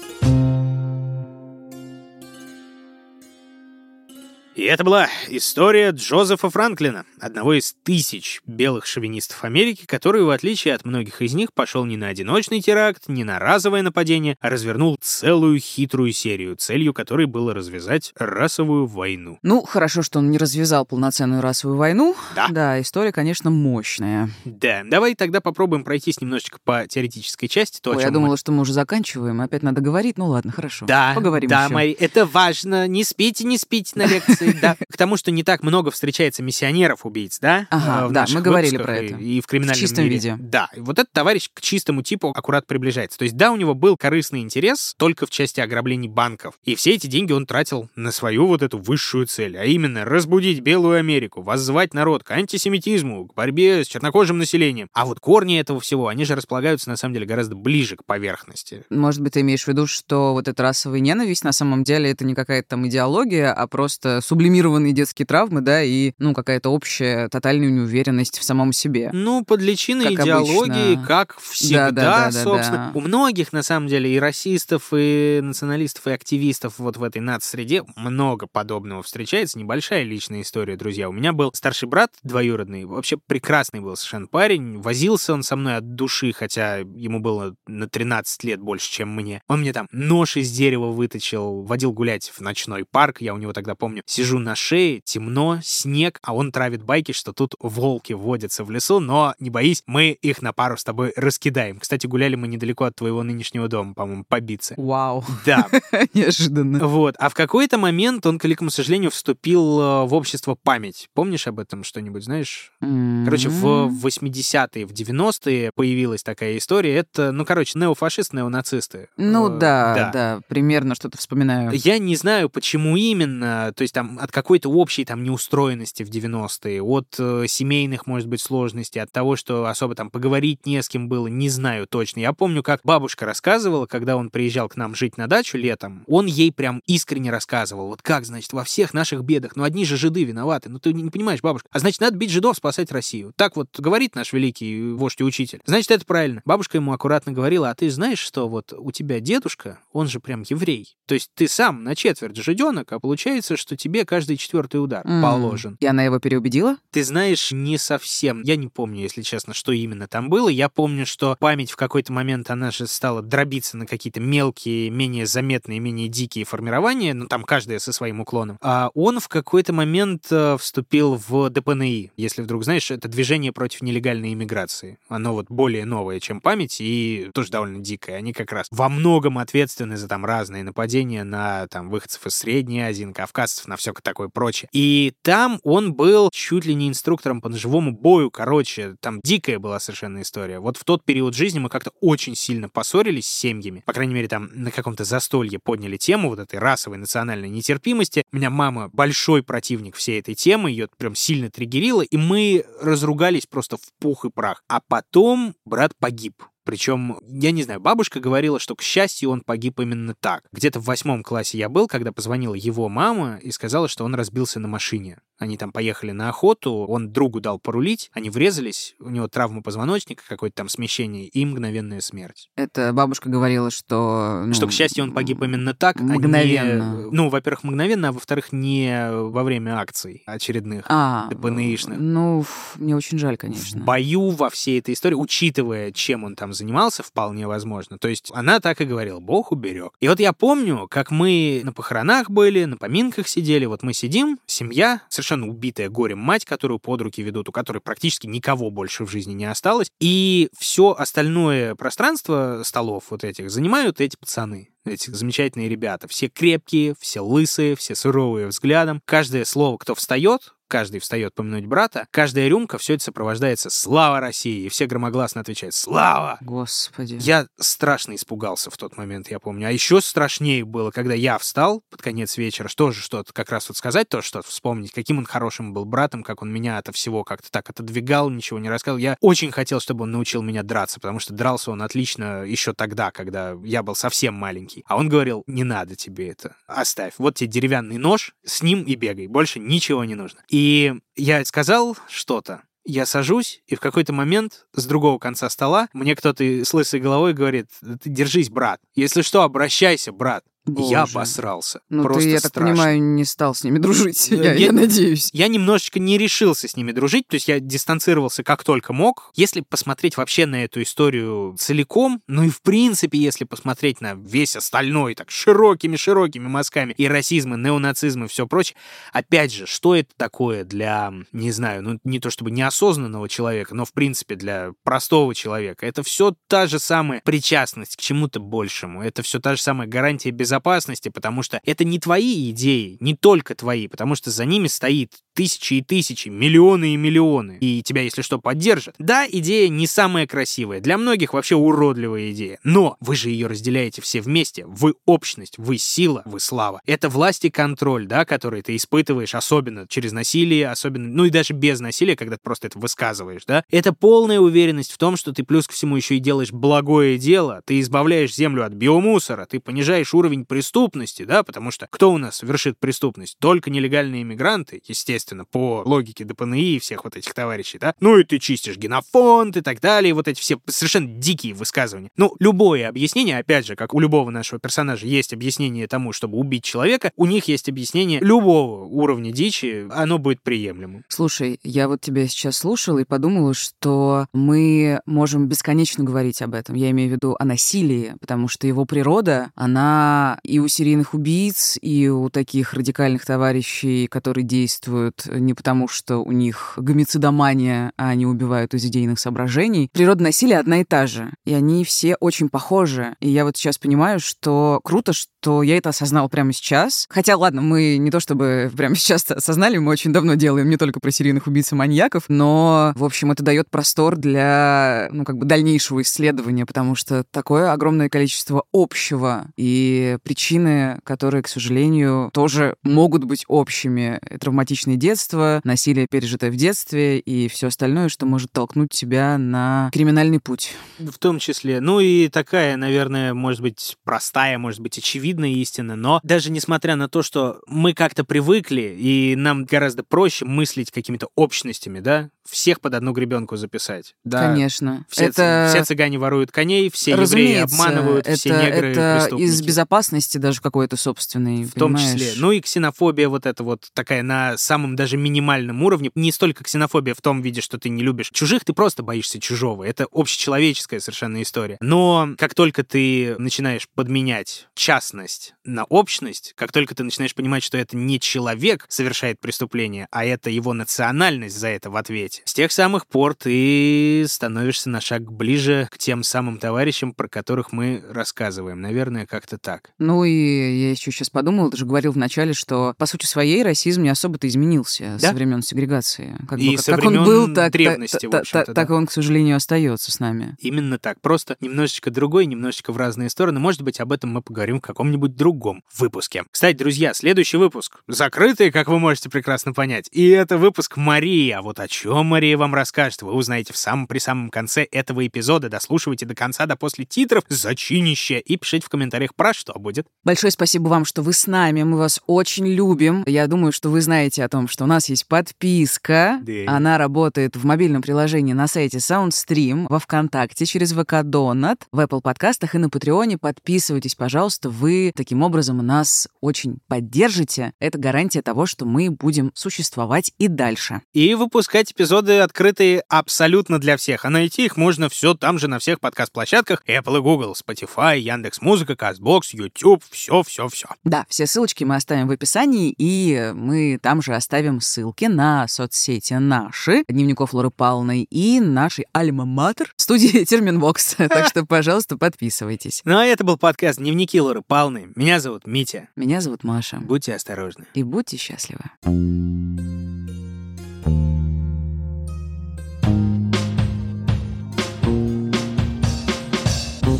И это была история Джозефа Франклина, одного из тысяч белых шовинистов Америки, который, в отличие от многих из них, пошел не на одиночный теракт, не на разовое нападение, а развернул целую хитрую серию, целью которой было развязать расовую войну. Ну, хорошо, что он не развязал полноценную расовую войну. Да. Да, история, конечно, мощная. Да, давай тогда попробуем пройтись немножечко по теоретической части. То, о Ой, чем я мы- думала, что мы уже заканчиваем. Опять надо говорить. Ну ладно, хорошо. Да, Поговорим да, еще. Мари, это важно. Не спите, не спите на лекции, да. К тому, что не так много встречается миссионеров-убийц, да? Ага, э, да, мы говорили про это. И в криминальном В чистом мире. виде. Да, вот этот товарищ к чистому типу аккурат приближается. То есть, да, у него был корыстный интерес только в части ограблений банков. И все эти деньги он тратил на свою вот эту высшую цель, а именно разбудить Белую Америку, воззвать народ к антисемитизму, к борьбе с чернокожим населением. А вот корни этого всего, они же располагаются, на самом деле, гораздо ближе к поверхности. Может быть, ты имеешь в виду, что вот эта расовая ненависть на самом деле это не какая-то там идеология, а просто сублимированные детские травмы, да, и, ну, какая-то общая тотальная неуверенность в самом себе. Ну, под личиной Как идеологии, обычно. как всегда, Да-да-да-да-да. собственно. У многих, на самом деле, и расистов, и националистов, и активистов вот в этой нацсреде много подобного встречается. Небольшая личная история, друзья. У меня был старший брат двоюродный, вообще прекрасный был совершенно парень. Возился он со мной от души, хотя ему было на 13 лет больше, чем мне. Он мне там нож из дерева выточил, водил гулять в ночной парк. Я у него тогда помню, сижу на шее, темно, снег, а он травит байки, что тут волки водятся в лесу, но не боись, мы их на пару с тобой раскидаем. Кстати, гуляли мы недалеко от твоего нынешнего дома, по-моему, побиться. Вау, Да, неожиданно. вот. А в какой-то момент он, к великому сожалению, вступил э, в общество память. Помнишь об этом что-нибудь, знаешь? Короче, в М. 80-е, в 90-е появилась такая история. Это, ну, короче, неофашисты, неонацисты. Ну Э, да, да, примерно что-то вспоминаю. Я не знаю, почему именно, то есть там от какой-то общей там неустроенности в 90-е, от э, семейных, может быть, сложностей, от того, что особо там поговорить не с кем было, не знаю точно. Я помню, как бабушка рассказывала, когда он приезжал к нам жить на дачу летом, он ей прям искренне рассказывал, вот как, значит, во всех наших бедах, ну одни же жиды виноваты, ну ты не, понимаешь, бабушка, а значит, надо бить жидов, спасать Россию. Так вот говорит наш великий вождь и учитель. Значит, это правильно. Бабушка ему аккуратно говорила, а ты знаешь, что вот у тебя дедушка, он же прям еврей. То есть ты сам на четверть жиденок, а получается, что тебе каждый четвертый удар М. положен. И она его переубедила? Ты знаешь, не совсем. Я не помню, если честно, что именно там было. Я помню, что память в какой-то момент, она же стала дробиться на какие-то мелкие, менее заметные, менее дикие формирования, ну там каждая со своим уклоном. А он в какой-то момент э, вступил в ДПНИ. Если вдруг знаешь, это движение против нелегальной иммиграции. Оно вот более новое, чем память, и тоже довольно дикое. Они как раз во многом ответственны за там разные нападения на там выходцев из Средней Азии, на кавказцев, на все такое прочее. И там он был чуть ли не инструктором по ножевому бою, короче, там дикая была совершенно история. Вот в тот период жизни мы как-то очень сильно поссорились с семьями. По крайней мере, там на каком-то застолье подняли тему вот этой расовой национальной нетерпимости. У меня мама большой противник всей этой темы, ее прям сильно триггерила, и мы разругались просто в пух и прах. А потом брат погиб. Причем, я не знаю, бабушка говорила, что, к счастью, он погиб именно так. Где-то в восьмом классе я был, когда позвонила его мама и сказала, что он разбился на машине. Они там поехали на охоту, он другу дал порулить, они врезались, у него травма позвоночника, какое-то там смещение и мгновенная смерть. Это бабушка говорила, что... Ну, что, к счастью, он погиб именно так. Мгновенно. А не, ну, во-первых, мгновенно, а во-вторых, не во время акций очередных. А, ДПНИшных. Ну, мне очень жаль, конечно. В бою во всей этой истории, учитывая, чем он там занимался, вполне возможно. То есть она так и говорила, бог уберег. И вот я помню, как мы на похоронах были, на поминках сидели, вот мы сидим, семья, совершенно убитая горем мать, которую под руки ведут, у которой практически никого больше в жизни не осталось. И все остальное пространство столов вот этих занимают эти пацаны эти замечательные ребята. Все крепкие, все лысые, все суровые взглядом. Каждое слово, кто встает, каждый встает помянуть брата, каждая рюмка, все это сопровождается «Слава России!» И все громогласно отвечают «Слава!» Господи. Я страшно испугался в тот момент, я помню. А еще страшнее было, когда я встал под конец вечера, что же что-то как раз вот сказать, то что-то вспомнить, каким он хорошим был братом, как он меня от всего как-то так отодвигал, ничего не рассказал. Я очень хотел, чтобы он научил меня драться, потому что дрался он отлично еще тогда, когда я был совсем маленький. А он говорил, не надо тебе это, оставь. Вот тебе деревянный нож, с ним и бегай, больше ничего не нужно. И и я сказал что-то, я сажусь, и в какой-то момент с другого конца стола мне кто-то с лысой головой говорит, ты держись, брат. Если что, обращайся, брат. Боже. Я обосрался. Ну, Просто ты, я страшно. так понимаю, не стал с ними дружить, я, я, я надеюсь. Я немножечко не решился с ними дружить, то есть я дистанцировался как только мог. Если посмотреть вообще на эту историю целиком, ну и в принципе, если посмотреть на весь остальной, так широкими-широкими мазками, и расизм, и неонацизм, и все прочее, опять же, что это такое для, не знаю, ну не то чтобы неосознанного человека, но в принципе для простого человека? Это все та же самая причастность к чему-то большему, это все та же самая гарантия без безопасности, потому что это не твои идеи, не только твои, потому что за ними стоит тысячи и тысячи, миллионы и миллионы, и тебя, если что, поддержат. Да, идея не самая красивая, для многих вообще уродливая идея, но вы же ее разделяете все вместе, вы общность, вы сила, вы слава. Это власть и контроль, да, который ты испытываешь, особенно через насилие, особенно, ну и даже без насилия, когда ты просто это высказываешь, да. Это полная уверенность в том, что ты плюс ко всему еще и делаешь благое дело, ты избавляешь землю от биомусора, ты понижаешь уровень преступности, да, потому что кто у нас вершит преступность? Только нелегальные иммигранты, естественно, по логике ДПНИ и всех вот этих товарищей, да, ну и ты чистишь генофонд и так далее, вот эти все совершенно дикие высказывания. Ну, любое объяснение, опять же, как у любого нашего персонажа есть объяснение тому, чтобы убить человека, у них есть объяснение любого уровня дичи, оно будет приемлемым. Слушай, я вот тебя сейчас слушала и подумала, что мы можем бесконечно говорить об этом. Я имею в виду о насилии, потому что его природа, она и у серийных убийц, и у таких радикальных товарищей, которые действуют не потому, что у них гомицидомания, а они убивают из идейных соображений. Природа насилия одна и та же. И они все очень похожи. И я вот сейчас понимаю, что круто, что я это осознал прямо сейчас. Хотя, ладно, мы не то чтобы прямо сейчас осознали, мы очень давно делаем не только про серийных убийц и маньяков, но, в общем, это дает простор для, ну, как бы дальнейшего исследования, потому что такое огромное количество общего и причины, которые, к сожалению, тоже могут быть общими. Травматичные детство, насилие, пережитое в детстве и все остальное, что может толкнуть тебя на криминальный путь. В том числе. Ну и такая, наверное, может быть, простая, может быть, очевидная истина, но даже несмотря на то, что мы как-то привыкли, и нам гораздо проще мыслить какими-то общностями, да, всех под одну гребенку записать. Да, Конечно. Все, это... все цыгане воруют коней, все евреи обманывают, это, все негры это из безопасности даже какой-то собственной, В том числе. Ну и ксенофобия вот эта вот такая на самом даже минимальном уровне. Не столько ксенофобия в том виде, что ты не любишь чужих, ты просто боишься чужого. Это общечеловеческая совершенно история. Но как только ты начинаешь подменять частность на общность, как только ты начинаешь понимать, что это не человек совершает преступление, а это его национальность за это в ответе, с тех самых пор ты становишься на шаг ближе к тем самым товарищам, про которых мы рассказываем. Наверное, как-то так. Ну и я еще сейчас подумал, ты же говорил вначале, что по сути своей расизм не особо-то изменился да? со времен сегрегации. Как и бы, как, со как он был, так, древности, так, так, да. так он, к сожалению, остается с нами. Именно так. Просто немножечко другой, немножечко в разные стороны. Может быть, об этом мы поговорим в каком-нибудь другом выпуске. Кстати, друзья, следующий выпуск закрытый, как вы можете прекрасно понять. И это выпуск Марии. А вот о чем Мария вам расскажет, вы узнаете в самом при самом конце этого эпизода. Дослушивайте до конца, до после титров, зачинище, и пишите в комментариях, про что будет. Большое спасибо вам, что вы с нами. Мы вас очень любим. Я думаю, что вы знаете о том, что у нас есть подписка. Да. Она работает в мобильном приложении на сайте SoundStream, во ВКонтакте через ВК Донат, в Apple подкастах и на Патреоне. Подписывайтесь, пожалуйста. Вы таким образом нас очень поддержите. Это гарантия того, что мы будем существовать и дальше. И выпускать эпизоды открытые абсолютно для всех. А найти их можно все там же на всех подкаст-площадках Apple и Google, Spotify, Яндекс Музыка, Castbox, YouTube, все-все-все. Да, все ссылочки мы оставим в описании, и мы там же оставим ссылки на соцсети наши, Дневников Лоры Павловны, и нашей Альма-Матер, студии Терминвокс. Так что, пожалуйста, подписывайтесь. Ну а это был подкаст «Дневники Лоры Павловны». Меня зовут Митя. Меня зовут Маша. Будьте осторожны. И будьте счастливы.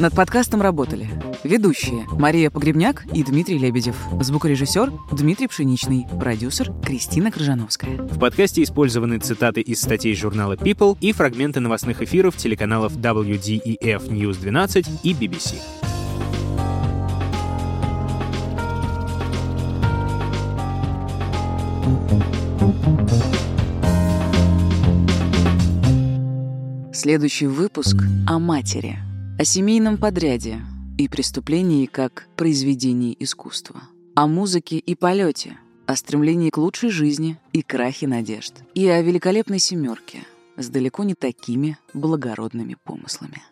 Над подкастом работали ведущие Мария Погребняк и Дмитрий Лебедев, звукорежиссер Дмитрий Пшеничный, продюсер Кристина Крыжановская. В подкасте использованы цитаты из статей журнала People и фрагменты новостных эфиров телеканалов WDEF News 12 и BBC. Следующий выпуск о матери – о семейном подряде и преступлении как произведении искусства, о музыке и полете, о стремлении к лучшей жизни и крахе надежд, и о великолепной семерке с далеко не такими благородными помыслами.